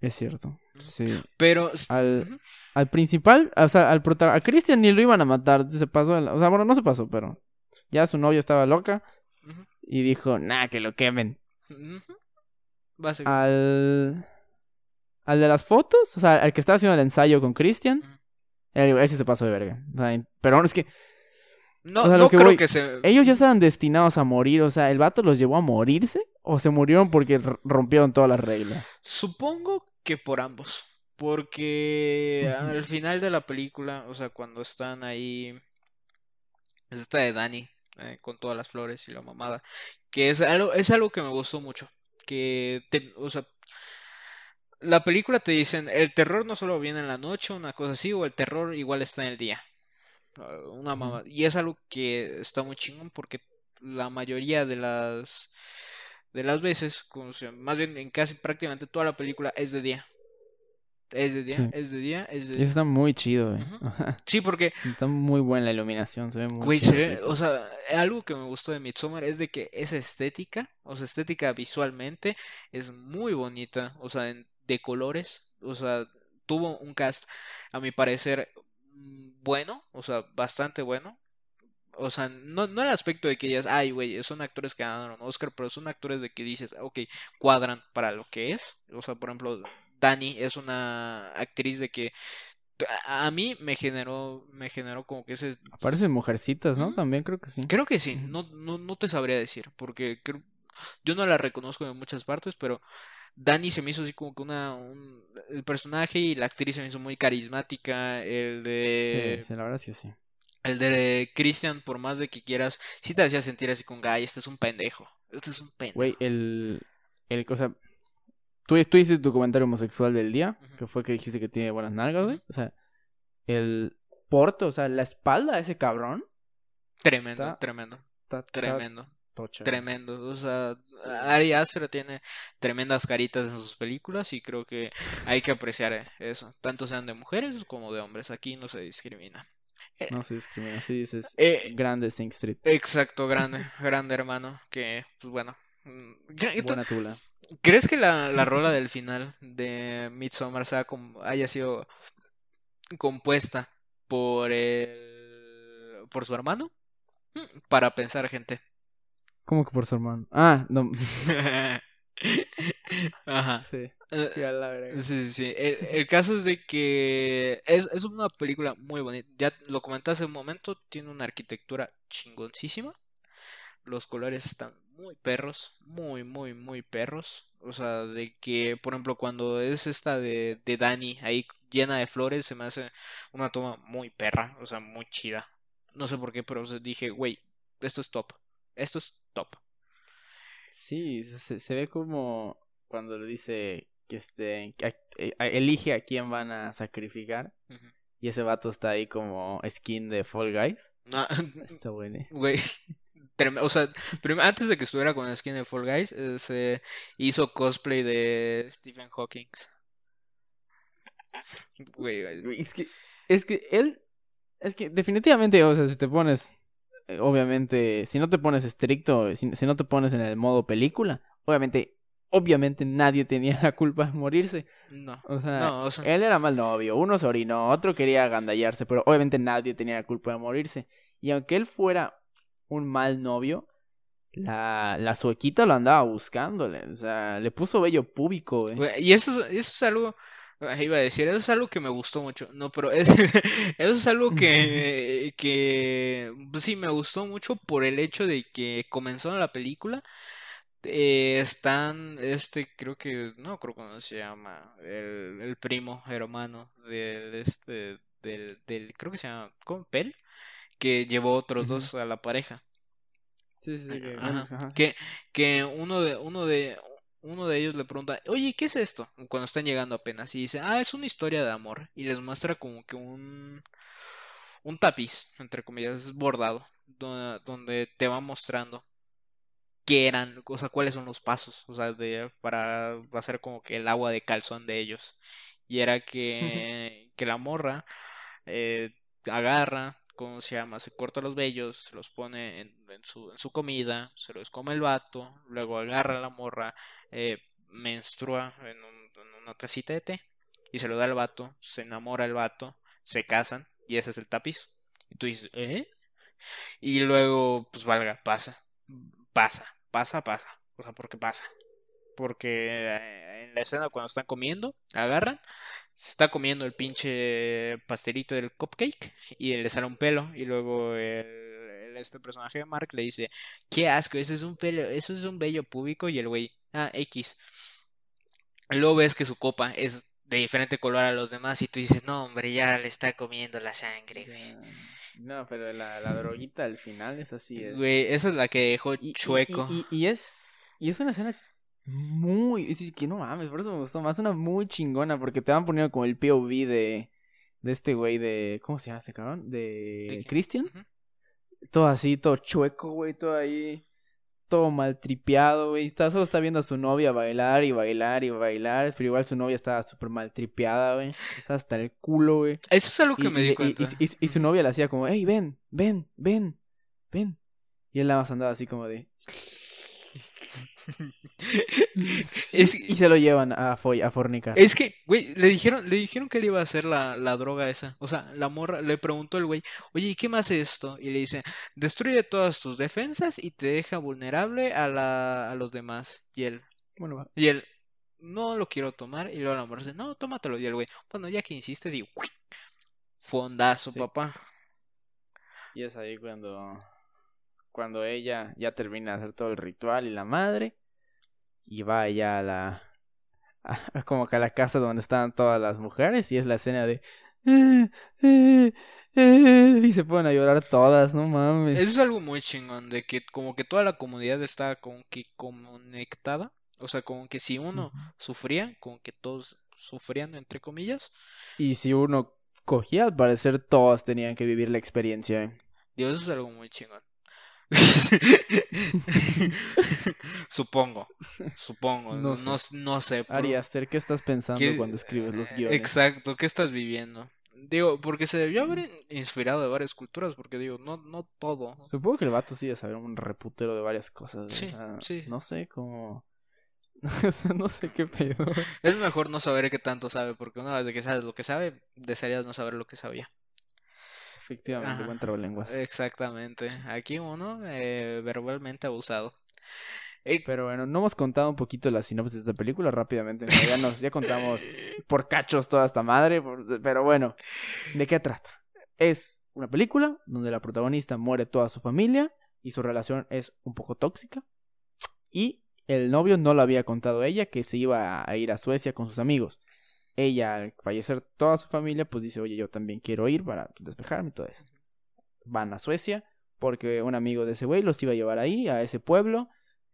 Es cierto. Sí. Pero. Al, al principal, o sea, al prota- a Christian ni lo iban a matar, se pasó, o sea, bueno, no se pasó, pero ya su novia estaba loca y dijo, "Nah, que lo quemen." Básicamente. al al de las fotos, o sea, al que estaba haciendo el ensayo con Christian, Ese se pasó de verga. Pero es que No, O sea, lo no que creo voy- que se... ellos ya estaban destinados a morir. O sea, ¿el vato los llevó a morirse? ¿O se murieron porque rompieron todas las reglas? Supongo que por ambos. Porque al final de la película, o sea, cuando están ahí, es esta de Dani, eh, con todas las flores y la mamada, que es algo, es algo que me gustó mucho. Que, te, o sea, la película te dicen, el terror no solo viene en la noche, una cosa así, o el terror igual está en el día. Ah, Una mamada. Y es algo que está muy chingón porque la mayoría de las de las veces, como se- más bien en casi prácticamente toda la película es de día. Es de día, Sí. es de día, es de Y eso está muy chido. Sí, porque, Está muy buena la iluminación, se ve muy güey, se ve- o sea, algo que me gustó de Midsommar es de que esa estética, o sea, estética visualmente es muy bonita, o sea, de colores, o sea, tuvo un cast, a mi parecer, bueno, o sea, bastante bueno. O sea, no, no el aspecto de que digas, ay, güey, son actores que ganaron Oscar, pero son actores de que dices, ok, cuadran para lo que es. O sea, por ejemplo, Dani es una actriz de que a mí me generó, me generó como que ese... Aparecen mujercitas, ¿no? También creo que sí. Creo que sí, no, no, no te sabría decir, porque creo- yo no la reconozco en muchas partes, pero Dani se me hizo así como que una... un- el personaje y la actriz se me hizo muy carismática, el de... sí, la verdad sí, sí. El de Christian, por más de que quieras, sí te hacía sentir así con, Guy, este es un pendejo, este es un pendejo. Güey, el, el, o sea, tú, tú hiciste tu comentario homosexual del día, que fue que dijiste que tiene buenas nalgas, güey. O sea, el porte, o sea, la espalda de ese cabrón, Tremendo, Está- tremendo, está, está tremendo. Tocha. Tremendo, o sea, Sí. Ari Aster tiene tremendas caritas en sus películas y creo que hay que apreciar eh, eso, tanto sean de mujeres como de hombres, aquí no se discrimina. Eh, No se discrimina, sí dices eh, grande Sing Street. exacto, grande, grande hermano, que pues bueno. mm, ¿qué- tú- Buena tula. ¿Crees que la, la rola del final de Midsommar sea como, haya sido compuesta por el, por su hermano? Mm, Para pensar, gente. ¿Cómo que por su hermano? Ah, no. Ajá. sí. Eh, Sí, a la. Sí, sí, sí. El, el caso es de que es, es una película muy bonita. Ya lo comenté hace un momento, tiene una arquitectura chingoncísima. Los colores están muy perros, muy, muy, muy perros. O sea, de que, por ejemplo, cuando es esta de, de Dani ahí llena de flores, se me hace una toma muy perra, o sea, muy chida. No sé por qué, pero o sea, dije, güey, esto es top. Esto es top. Sí, se, se ve como cuando le dice que este que a- a- elige a quién van a sacrificar y ese vato está ahí como skin de Fall Guys. Ah, Está bueno. Güey, trem- o sea, antes de que estuviera con skin de Fall Guys, eh, se hizo cosplay de Stephen Hawking. Güey, güey. Güey, Es que, es que él, es que definitivamente, o sea, si te pones, eh, obviamente, si no te pones estricto, si, si no te pones en el modo película, obviamente, obviamente nadie tenía la culpa de morirse. No, O sea, no, o sea, él era mal novio, uno se orinó, otro quería agandallarse, pero obviamente nadie tenía la culpa de morirse. Y aunque él fuera un mal novio, la, la suequita lo andaba buscándole, o sea, le puso güey. güey, y eso, es- eso es algo, iba a decir, eso es algo que me gustó mucho. No, pero es, eso es algo que, que, pues sí, me gustó mucho por el hecho de que comenzó la película. eh, están, este, creo que, no creo cómo se llama, el, el primo hermano del, este, del, del, creo que se llama, ¿cómo? Pel, que llevó otros dos a la pareja. Sí, sí, sí, que- Ajá. Que, que uno de, uno de, uno de ellos le pregunta, oye, ¿qué es esto? Cuando están llegando apenas. Y dice, ah, es una historia de amor. Y les muestra como que un, un tapiz, entre comillas, bordado, do- donde te va mostrando qué eran, o sea, cuáles son los pasos, o sea, de, para hacer como que el agua de calzón de ellos. Y era que, que la morra eh, agarra, ¿cómo se llama? Se corta los vellos, se los pone en, su, en su comida, se los come el vato, luego agarra a la morra, eh, menstrua en, en una tacita de té y se lo da al vato, se enamora el vato, se casan y ese es el tapiz. Y tú dices, ¿eh? Y luego, pues valga, pasa, pasa, pasa, pasa. O sea, porque pasa. Porque eh, en la escena cuando están comiendo, agarran, se está comiendo el pinche pastelito del cupcake y le sale un pelo y luego el, este personaje de Mark le dice, qué asco, eso es un pelo, eso es un vello púbico y el güey, ah, X. Luego ves que su copa es de diferente color a los demás y tú dices, no, hombre, ya le está comiendo la sangre, güey. No, pero la, la droguita al final es así. Es... Güey, esa es la que dejó Y- y- chueco. Y, y- y es. Y es una escena muy. Es que no mames, por eso me gustó más. Una muy chingona, porque te van poniendo como el POV de. De este güey de. ¿Cómo se llama este cabrón? ¿De De? Christian. Todo así, todo chueco, güey, todo ahí. Todo maltripeado, güey. Está, solo está viendo a su novia bailar y bailar y bailar. Pero igual su novia estaba súper maltripeada, güey. Está hasta el culo, güey. Eso es algo que Y, me y- di cuenta. y- y- y su novia le hacía como, hey, ven, ven, ven, ven. Y él nada más andaba así como de... Es- Y se lo llevan a, a fornicar. Es que, güey, le dijeron, le dijeron que él iba a hacer la, la droga esa. O sea, la morra le preguntó el güey, oye, ¿y qué más es esto? Y le dice, destruye todas tus defensas y te deja vulnerable a la, a los demás. Y él, Bueno, va. y él, no lo quiero tomar. Y luego la morra dice, no, tómatelo. Y el güey, bueno, ya que insistes, ¡uy! fondazo, Sí. papá. Y es ahí cuando... Cuando ella ya termina de hacer todo el ritual y la madre. Y va ella a la... a- como que a la casa donde están todas las mujeres. Y es la escena de... "Eh, eh, eh", y se ponen a llorar todas, no mames. Eso es algo muy chingón, de que como que toda la comunidad está como que conectada. O sea, como que si uno sufría, como que todos sufrían, entre comillas. Y si uno cogía, al parecer todos tenían que vivir la experiencia. ¿eh? Dios, eso es algo muy chingón. Supongo, supongo, No no, sé. no sé. por- Ari Aster, ¿qué estás pensando ¿qué- cuando escribes los guiones? Exacto, ¿qué estás viviendo? Digo, porque se debió haber in- inspirado de varias culturas, porque digo, no, no todo. Supongo que el vato sí debe saber un reputero de varias cosas. Sí, o sea, sí. No sé cómo. no sé qué pedo. Es mejor no saber qué tanto sabe, porque una vez de que sabes lo que sabe, desearías no saber lo que sabía. Efectivamente, Ajá. buen trabalenguas. Exactamente. Aquí uno eh, verbalmente abusado. Pero bueno, no hemos contado un poquito la sinopsis de esta película rápidamente. ¿no? Ya, nos, ya contamos por cachos toda esta madre. por- Pero bueno, ¿de qué trata? Es una película donde la protagonista muere toda su familia y su relación es un poco tóxica. Y el novio no lo había contado a ella que se iba a ir a Suecia con sus amigos. Ella, al fallecer toda su familia, pues dice, oye, yo también quiero ir para despejarme y todo eso. Van a Suecia porque un amigo de ese güey los iba a llevar ahí, a ese pueblo,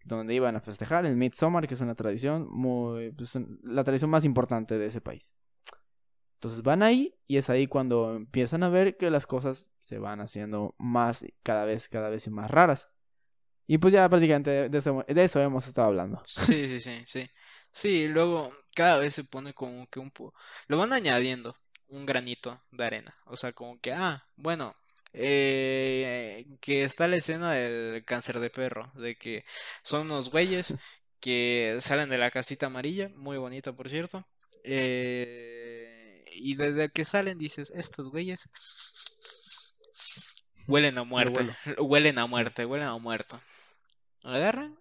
donde iban a festejar el Midsommar, que es una tradición muy, pues, la tradición más importante de ese país. Entonces van ahí y es ahí cuando empiezan a ver que las cosas se van haciendo más, cada vez, cada vez más raras. Y pues ya prácticamente de eso, de eso hemos estado hablando. Sí, sí, sí, sí. Sí, luego cada vez se pone como que un po... Lo van añadiendo un granito de arena. O sea, como que, ah, bueno, eh, que está la escena del cáncer de perro, de que son unos güeyes que salen de la casita amarilla, muy bonita por cierto. eh, y desde que salen dices, estos güeyes huelen a muerte, huelen a muerte, huelen a muerto. Agarran,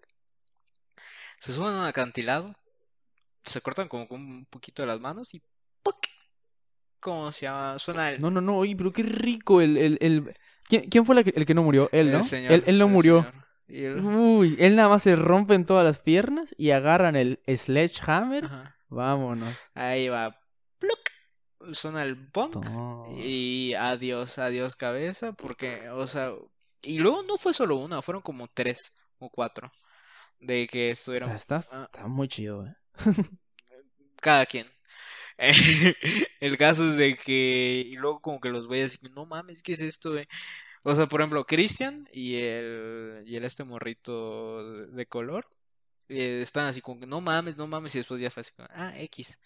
se suben a un acantilado, se cortan como con un poquito de las manos y ¡puc! ¿Cómo se llama? Suena el, No, no, no, oye, pero qué rico el... el, el... ¿Quién, quién fue la que- el que no murió? Él, el ¿no? señor, él, él no el murió. el- Uy, él nada más se rompen todas las piernas y agarran el sledgehammer. ajá. Vámonos. Ahí va. ¡pluc! Suena el bonk. Todo. Y adiós, adiós cabeza. Porque, o sea. Y luego no fue solo una, fueron como tres o cuatro. De que estuvieron. Está, está- Ah. está muy chido, eh. cada quien. El caso es de que. Y luego, como que los güeyes. así, No mames, ¿qué es esto, eh? O sea, por ejemplo, Christian y el. Y el este morrito de- de color. eh, están así como que no mames, no mames. Y después ya fue así como, ah, X.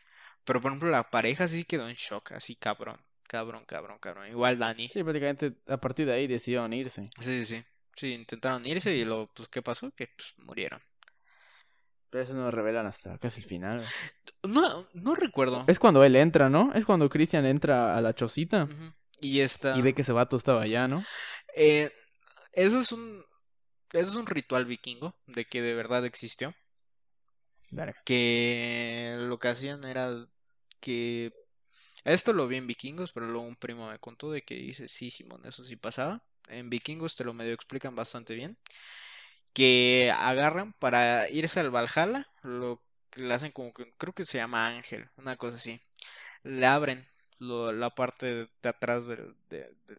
Pero por ejemplo, la pareja sí quedó en shock. Así, cabrón. Cabrón, cabrón, cabrón. Igual Dani. Sí, prácticamente a partir de ahí decidieron irse. Sí, sí, sí. Sí, intentaron irse y luego, pues, ¿qué pasó? Que pues, murieron. Pero eso no lo revelan hasta casi el final. No, no recuerdo. Es cuando él entra, ¿no? Es cuando Christian entra a la chocita. Y esta. y ve que ese vato estaba allá, ¿no? Eh, eso es un. Eso es un ritual vikingo de que de verdad existió. Verga. Que lo que hacían era que Esto lo vi en Vikingos, pero luego un primo me contó de que dice, sí, Simón, eso sí pasaba. En Vikingos te lo medio explican bastante bien. Que agarran para irse al Valhalla, lo le hacen como que, creo que se llama Ángel, una cosa así. Le abren lo- la parte de atrás del, de- de-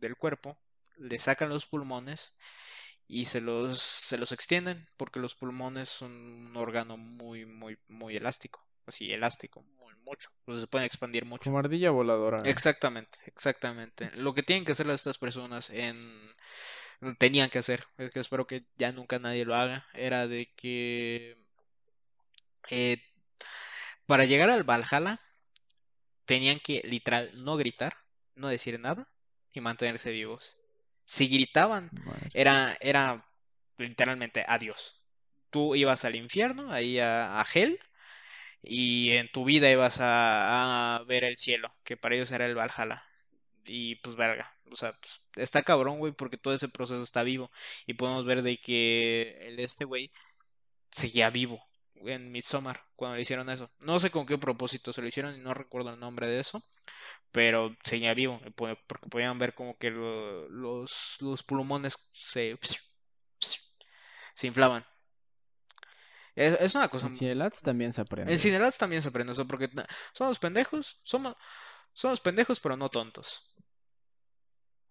del cuerpo, le sacan los pulmones y se los, se los extienden porque los pulmones son un órgano muy, muy, muy elástico. Así, elástico, muy mucho. Entonces se pueden expandir mucho. Como ardilla voladora. Exactamente, exactamente. Lo que tienen que hacer estas personas en tenían que hacer, es que espero que ya nunca nadie lo haga, era de que eh, para llegar al Valhalla tenían que literal no gritar, no decir nada y mantenerse vivos. Si gritaban, Madre. era, era literalmente adiós. Tú ibas al infierno, ahí a, a Hell, y en tu vida ibas a, a ver el cielo, que para ellos era el Valhalla. Y pues verga, o sea, pues, está cabrón, güey, porque todo ese proceso está vivo. Y podemos ver de que el este güey seguía vivo en Midsommar cuando le hicieron eso. No sé con qué propósito se lo hicieron y no recuerdo el nombre de eso, pero seguía vivo, po- porque podían ver como que lo- los, los pulmones se, se inflaban. Es, es una cosa... En Cielats también se aprende. En Cinelats también se aprende eso, porque na- somos pendejos, somos, somos pendejos, pero no tontos.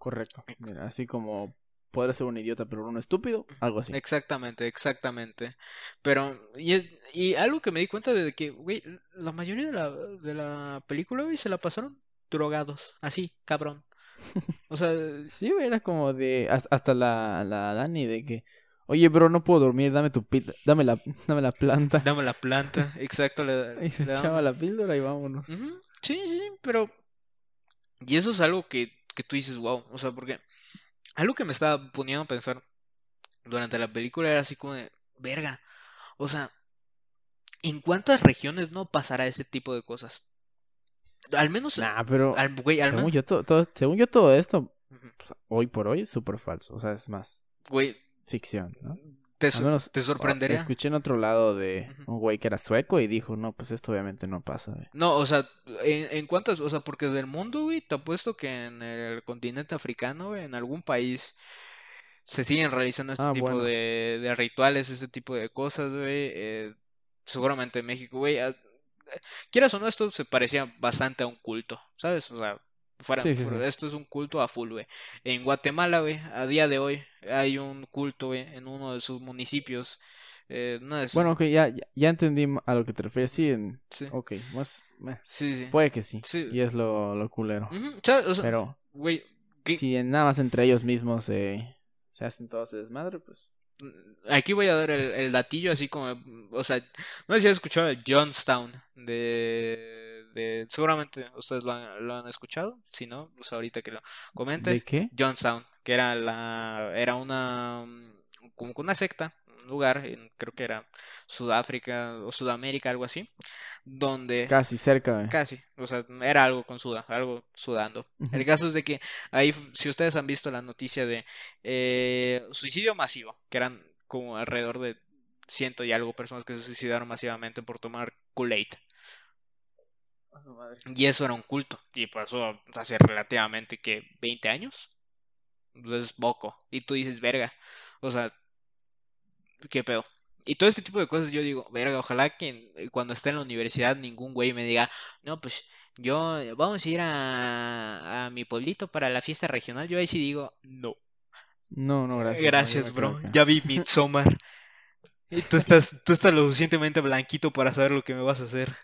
Correcto. Mira, así como poder ser un idiota pero un estúpido, algo así. Exactamente, exactamente. Pero, y, es- y algo que me di cuenta de que, güey, la mayoría de la, de la película, güey, se la pasaron drogados, así, cabrón. O sea, Sí, güey, era como de has- hasta la, la Dani de que, oye, bro, no puedo dormir, dame tu pil, dame la, dame la planta. dame la planta, exacto, le, Y se echaba la píldora y vámonos. Sí, sí, pero... Y eso es algo que, que tú dices, wow, o sea, porque algo que me estaba poniendo a pensar durante la película era así como de, verga, o sea, ¿en cuántas regiones no pasará ese tipo de cosas? Al menos, Nah, pero al, güey, al según yo, to- todo, según yo todo esto, pues, hoy por hoy es súper falso. O sea, es más güey, ficción, ¿no? Te, menos te sorprendería. Escuché en otro lado de un güey que era sueco y dijo, no, pues esto obviamente no pasa. güey". No, o sea, en, en cuántas, o sea, porque del mundo, güey, te apuesto que en el continente africano, güey, en algún país se siguen realizando este Ah, tipo bueno. de, de rituales, este tipo de cosas, güey. eh, seguramente en México, güey. a- quieras o no, esto se parecía bastante a un culto, ¿sabes? O sea, fuera, Sí, sí, fuera- sí. esto es un culto a full, güey. En Guatemala, güey, a día de hoy hay un culto, en uno de sus municipios. eh, Bueno, ok, ya, ya, entendí a lo que te refieres. Sí, en... sí, ok, más, eh, sí, sí. puede que sí. Sí. Y es lo, lo culero. Pero güey, ¿qué- si en- nada más entre ellos mismos se se hacen todo ese desmadre, pues... Aquí voy a dar el, el datillo así como, o sea, no sé si has escuchado el Johnstown de, de seguramente ustedes lo han, lo han escuchado, si no, pues ahorita que lo comente. ¿De qué? Johnstown, que era la, era una, mm, como que una secta, un lugar, en, creo que era Sudáfrica o Sudamérica, algo así, donde Casi cerca, güey. Casi, o sea, era algo con suda, algo sudando. El caso es de que ahí, si ustedes han visto la noticia de eh, suicidio masivo, que eran como alrededor de ciento y algo personas que se suicidaron masivamente por tomar Kool-Aid. Y eso era un culto, y pasó hace relativamente que 20 años. Entonces es poco. Y tú dices, verga, o sea, qué pedo. Y todo este tipo de cosas yo digo, verga, ojalá que en- cuando esté en la universidad ningún güey me diga, no, pues yo vamos a ir a, a mi pueblito para la fiesta regional. Yo ahí sí digo, no. No, no, gracias. Gracias, bro. Ya vi Midsommar. Y tú estás, tú estás lo suficientemente blanquito para saber lo que me vas a hacer.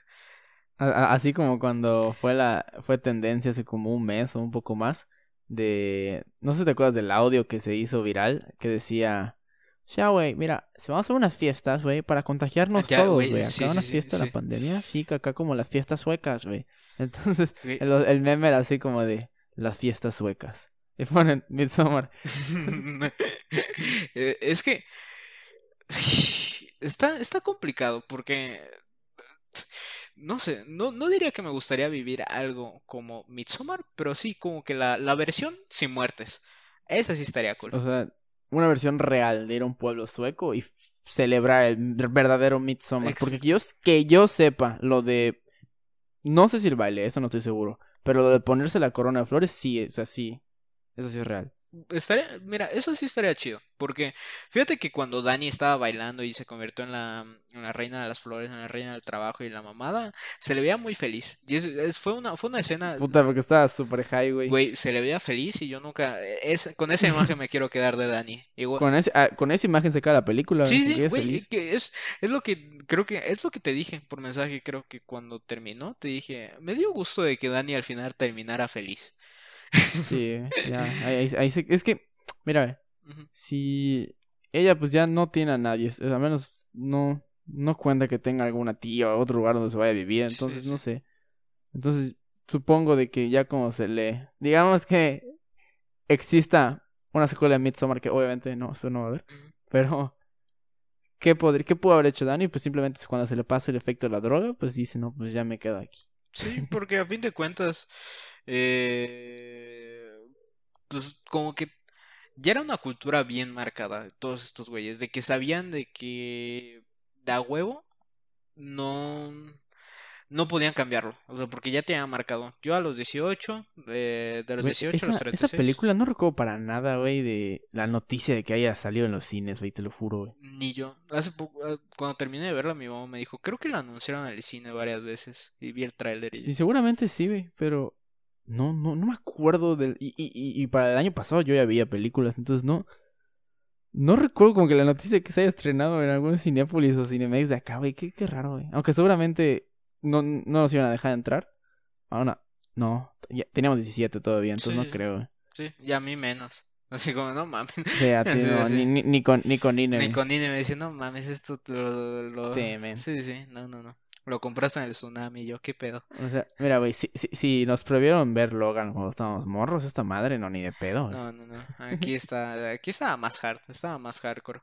Así como cuando fue la fue tendencia hace como un mes o un poco más de no sé si te acuerdas del audio que se hizo viral que decía ya güey mira se van a hacer unas fiestas güey para contagiarnos Ya, todos güey, acá sí, una sí, sí, fiesta de la pandemia que acá como las fiestas suecas güey entonces el meme era así como de las fiestas suecas y ponen Midsommar. Eh, es que está, está complicado porque no sé, no, no diría que me gustaría vivir algo como Midsommar, pero sí como que la, la versión sin muertes. Esa sí estaría cool. o sea una versión real de ir a un pueblo sueco y celebrar el verdadero Midsommar porque yo que yo sepa lo de No sé si el baile, eso no estoy seguro. Pero lo de ponerse la corona de flores, sí, o sea, sí. Eso sí es real. Estaría, mira, eso sí estaría chido, porque fíjate que cuando Dani estaba bailando y se convirtió en la, en la reina de las flores, en la reina del trabajo y la mamada, se le veía muy feliz. Y es, es- fue una, fue una escena, Puta, porque estaba súper high, güey. güey, se le veía feliz y yo nunca, es, con esa imagen me quiero quedar de Dani. Igual, Con, ese, ah, con esa imagen se acaba la película, Sí, sí, güey, feliz. es que es, es lo que creo que es lo que te dije por mensaje, creo que cuando terminó te dije, me dio gusto de que Dani al final terminara feliz. Sí, ya. Ahí, ahí- ahí se- es que, mira, si ella pues ya no tiene a nadie, es- al menos no, no cuenta que tenga alguna tía o otro lugar donde se vaya a vivir, entonces sí. no sé. Entonces supongo de que ya como se le, digamos que exista una secuela de Midsommar que obviamente no, espero no va a haber, pero ¿qué, podría, ¿qué pudo haber hecho Dani? Pues simplemente cuando se le pasa el efecto de la droga, pues dice, no, pues ya me quedo aquí. Sí, porque a fin de cuentas, eh, pues como que ya era una cultura bien marcada de todos estos güeyes, de que sabían de que da huevo no, no podían cambiarlo, o sea, porque ya te habían marcado. Yo a los 18, de, de los Güey, 18 a esa, los esa 36, película no recuerdo para nada, güey, de la noticia de que haya salido en los cines, güey, te lo juro, güey. ni yo. Hace poco, ah, cuando terminé de verla, mi mamá me dijo, creo que la anunciaron en el cine varias veces y vi el tráiler y Sí, seguramente sí, güey, pero no, no, no me acuerdo del... Y, y, y, para el año pasado yo ya veía películas, entonces no... No recuerdo como que la noticia que se haya estrenado en algún Cinépolis o Cinemex de acá, güey, qué, qué raro, güey. Aunque seguramente no, no nos iban a dejar entrar. Ahora, no, ya, teníamos 17 todavía, entonces Sí, no creo, güey. sí, y a mí menos. Así como, no mames. A ti Sí, no, sí. ni, ni, ni con, ni con INE, Ni con Ine me dice, no mames, esto lo, lo- Sí. Sí, sí, no, no, no. Lo compraste en el tsunami, yo, qué pedo. O sea, mira, güey, si, si, si nos prohibieron ver Logan cuando estábamos morros, esta madre no, ni de pedo, güey. No, no, no. Aquí está, aquí estaba más hard, estaba más hardcore.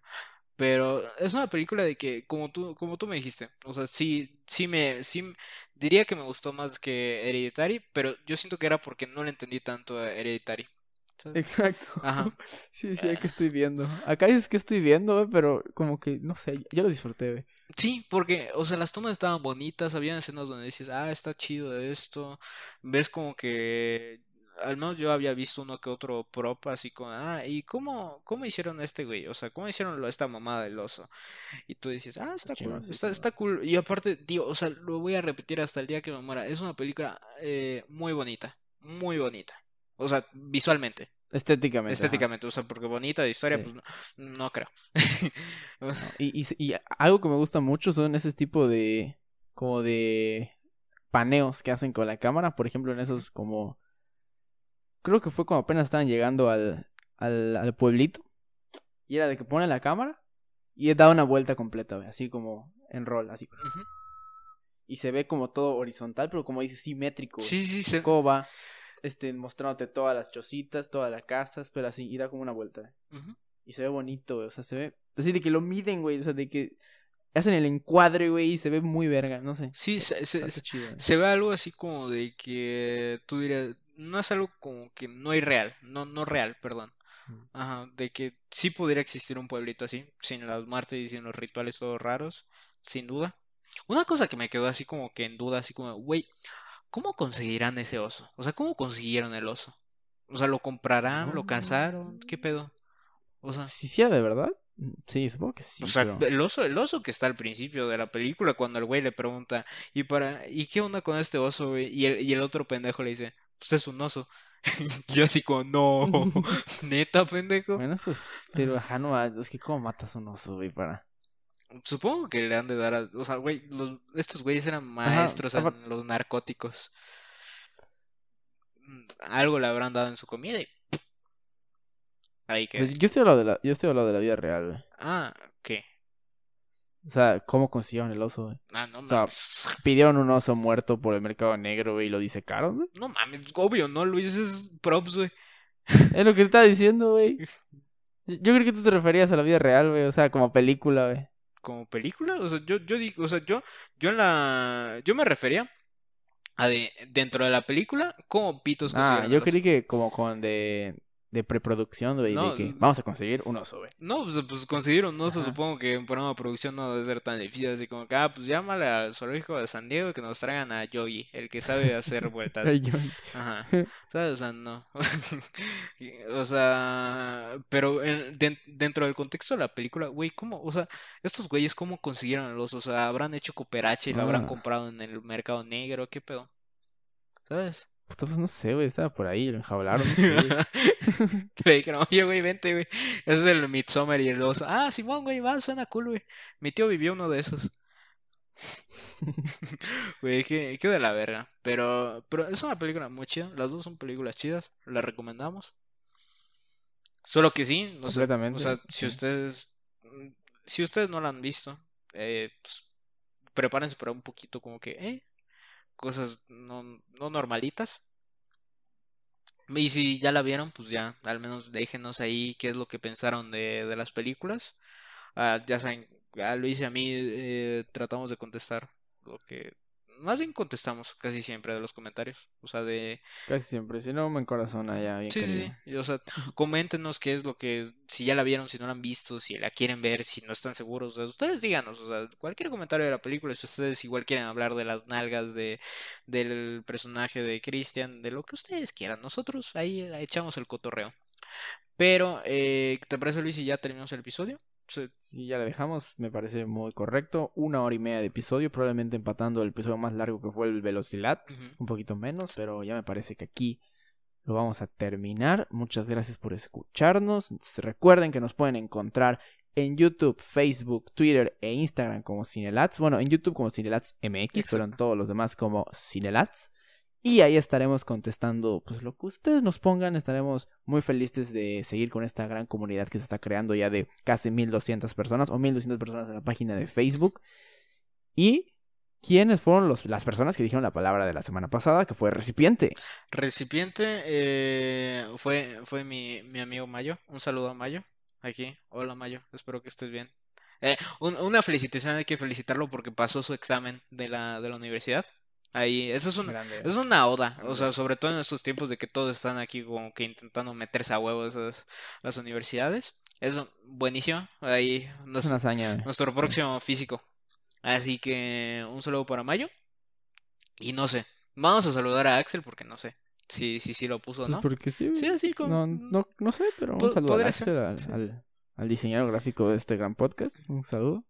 Pero es una película de que, como tú, como tú me dijiste, o sea, sí, sí me, sí, diría que me gustó más que Hereditary, pero yo siento que era porque no le entendí tanto a Hereditary. ¿sabes? Exacto. Ajá. Sí, sí, que estoy viendo. Acá dices que estoy viendo, pero como que, no sé, yo lo disfruté, güey. Sí, porque, o sea, las tomas estaban bonitas, había escenas donde dices, ah, está chido esto, ves como que, al menos yo había visto uno que otro prop, así como, ah, ¿y cómo, cómo hicieron este güey? O sea, ¿cómo hicieron esta mamada del oso? Y tú dices, ah, está cool, está, está cool, y aparte, tío, o sea, lo voy a repetir hasta el día que me muera, es una película eh, muy bonita, muy bonita, o sea, visualmente, Estéticamente. ajá. estéticamente, o sea, porque bonita de historia, Sí. pues no, no creo. No, Y, y, y algo que me gusta mucho son ese tipo de, como de paneos que hacen con la cámara, por ejemplo, en esos como, creo que fue cuando apenas estaban llegando al, al, al pueblito, y era de que ponen la cámara y da una vuelta completa, así como en rol, así. Ujú. Y se ve como todo horizontal, pero como dice, simétrico. Sí, sí, se... Cómo va, este, mostrándote todas las chocitas, todas las casas, pero así, y da como una vuelta. Y se ve bonito, güey. O sea, se ve. Así de que lo miden, güey. O sea, de que hacen el encuadre, güey. Y se ve muy verga. No sé. Sí, se, se- chido. se ve algo así como de que tú dirías, no es algo como que no irreal, no, no real, perdón. Ajá, de que sí pudiera existir un pueblito así, sin las muertes y sin los rituales todos raros, sin duda. Una cosa que me quedó así como que en duda, así como, güey, ¿cómo conseguirán ese oso? O sea, ¿cómo consiguieron el oso? O sea, ¿lo comprarán? ¿Lo cazaron? ¿Qué pedo? O sea, Si sea de verdad. mm, Sí, supongo que sí. o sea, pero- el oso, el oso que está al principio de la película, cuando el güey le pregunta, ¿y para, ¿y qué onda con este oso, güey? Y el, y el otro pendejo le dice, pues es un oso. Yo así como, no, neta, pendejo. Bueno, eso es. Pero ajá, no. Es que, ¿cómo matas un oso, güey? Para. Supongo que le han de dar a, o sea, güey, los, estos güeyes eran maestros apar- en los narcóticos. Algo le habrán dado en su comida y ahí sea, que, yo estoy hablando de la, yo estoy hablando de la vida real, güey. ah, ¿qué? O sea, ¿cómo consiguieron el oso, güey? Ah, no O sea, mames. Pidieron un oso muerto por el mercado negro, güey, y lo disecaron, güey. No mames, obvio, no, Luis, es props, güey. Es lo que te estaba diciendo, güey. Yo creo que tú te referías a la vida real, güey. O sea, como película, güey. Como película, o sea, yo, yo digo, o sea, yo, yo en la, yo me refería a de, dentro de la película, como pitos Ah, yo creí que como con de... de preproducción, güey, No, de que vamos a conseguir un oso, güey. No, pues, pues conseguir un oso, Ajá. supongo que en programa de producción no debe ser tan difícil, así como que, ah, pues llámale al zoológico de San Diego que nos traigan a Yogi, el que sabe hacer vueltas. Ajá. ¿Sabes? O sea, no. O sea, pero en- den- dentro del contexto de la película, güey, ¿cómo? O sea, estos güeyes, ¿cómo consiguieron el oso? O sea, ¿habrán hecho cooperacha y lo habrán Ah. comprado en el mercado negro? ¿Qué pedo? ¿Sabes? Pues no sé, güey, estaba por ahí, lo enjaularon, no sé. Le dijeron, oye, güey, vente, güey. Ese es el Midsommar y el oso. Ah, Simón, güey, va, suena cool, güey. Mi tío vivió uno de esos. Güey, qué, qué de la verga. Pero, pero es una película muy chida. Las dos son películas chidas. Las recomendamos. Solo que sí, no sé, Completamente, o sea, si ustedes, mm, si ustedes no la han visto, eh, pues, prepárense para un poquito como que, eh, cosas no, no normalitas. Y si ya la vieron, pues ya, al menos déjenos ahí qué es lo que pensaron de, de las películas. Ah, ya saben, a Luis y a mí eh, tratamos de contestar lo que... Más bien contestamos casi siempre de los comentarios. O sea, de... Casi siempre, si no me encorazona ya bien Sí, sí, querido. sí. O sea, coméntenos qué es lo que... Si ya la vieron, si no la han visto, si la quieren ver, si no están seguros. O sea, ustedes díganos. O sea, cualquier comentario de la película. Si ustedes igual quieren hablar de las nalgas de, del personaje de Christian, de lo que ustedes quieran. Nosotros ahí echamos el cotorreo. Pero, eh, ¿te parece, Luis, si ya terminamos el episodio? Sí, ya la dejamos, me parece muy correcto. Una hora y media de episodio, probablemente empatando el episodio más largo que fue el Velocilat. Ujú. Un poquito menos, pero ya me parece que aquí lo vamos a terminar. Muchas gracias por escucharnos. Recuerden que nos pueden encontrar en YouTube, Facebook, Twitter e Instagram como Cinelats. Bueno, en YouTube como Cinelats MX, pero en todos los demás como Cinelats. Y ahí estaremos contestando pues lo que ustedes nos pongan. Estaremos muy felices de seguir con esta gran comunidad que se está creando ya de casi 1200 personas o 1200 personas en la página de Facebook. Y quiénes fueron los, las personas que dijeron la palabra de la semana pasada, que fue recipiente. Recipiente eh, fue, fue mi, mi amigo Mayo. Un saludo a Mayo. Aquí. Hola Mayo, espero que estés bien. Eh, un- una felicitación, hay que felicitarlo porque pasó su examen de la, de la universidad. Ahí, eso es un, es una oda, o sea, sobre todo en estos tiempos de que todos están aquí como que intentando meterse a huevo esas las universidades. Es buenísimo. Ahí nos- una hazaña. eh. nuestro Sí. próximo físico. Así que un saludo para Mayo. Y no sé, vamos a saludar a Axel porque no sé si si, si lo puso Pues no. porque sí. Sí, así como... No, no, no sé, pero un saludo al podría Axel, al, sí. al, al diseñador gráfico de este gran podcast. Un saludo.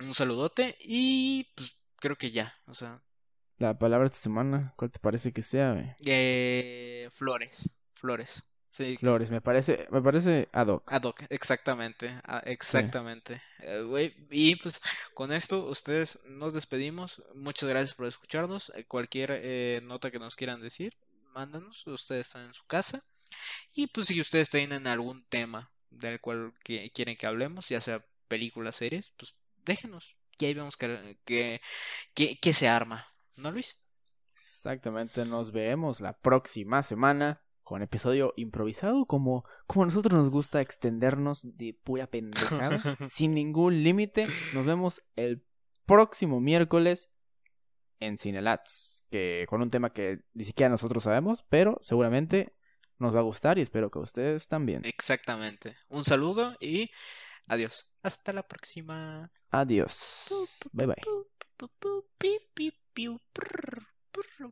Un saludote y pues creo que ya, o sea, La palabra esta semana, ¿cuál te parece que sea? güey? eh, flores, flores. Sí, Flores, me parece, me parece ad hoc. ad hoc, exactamente, exactamente. Eh, güey, y pues con esto ustedes nos despedimos. Muchas gracias por escucharnos. Eh, Cualquier eh, nota que nos quieran decir, mándanos. Ustedes están en su casa. Y pues si ustedes tienen algún tema del cual que quieren que hablemos, ya sea películas, series, pues déjenos. Y ahí vemos que, que, que, que se arma. ¿No, Luis? Exactamente, nos vemos la próxima semana con episodio improvisado, como, como a nosotros nos gusta extendernos de pura pendejada, sin ningún límite. Nos vemos el próximo miércoles en Cinelats, que con un tema que ni siquiera nosotros sabemos, pero seguramente nos va a gustar y espero que ustedes también. Exactamente. Un saludo y adiós. Hasta la próxima. Adiós. Bye bye. piu. Prrr, prrr,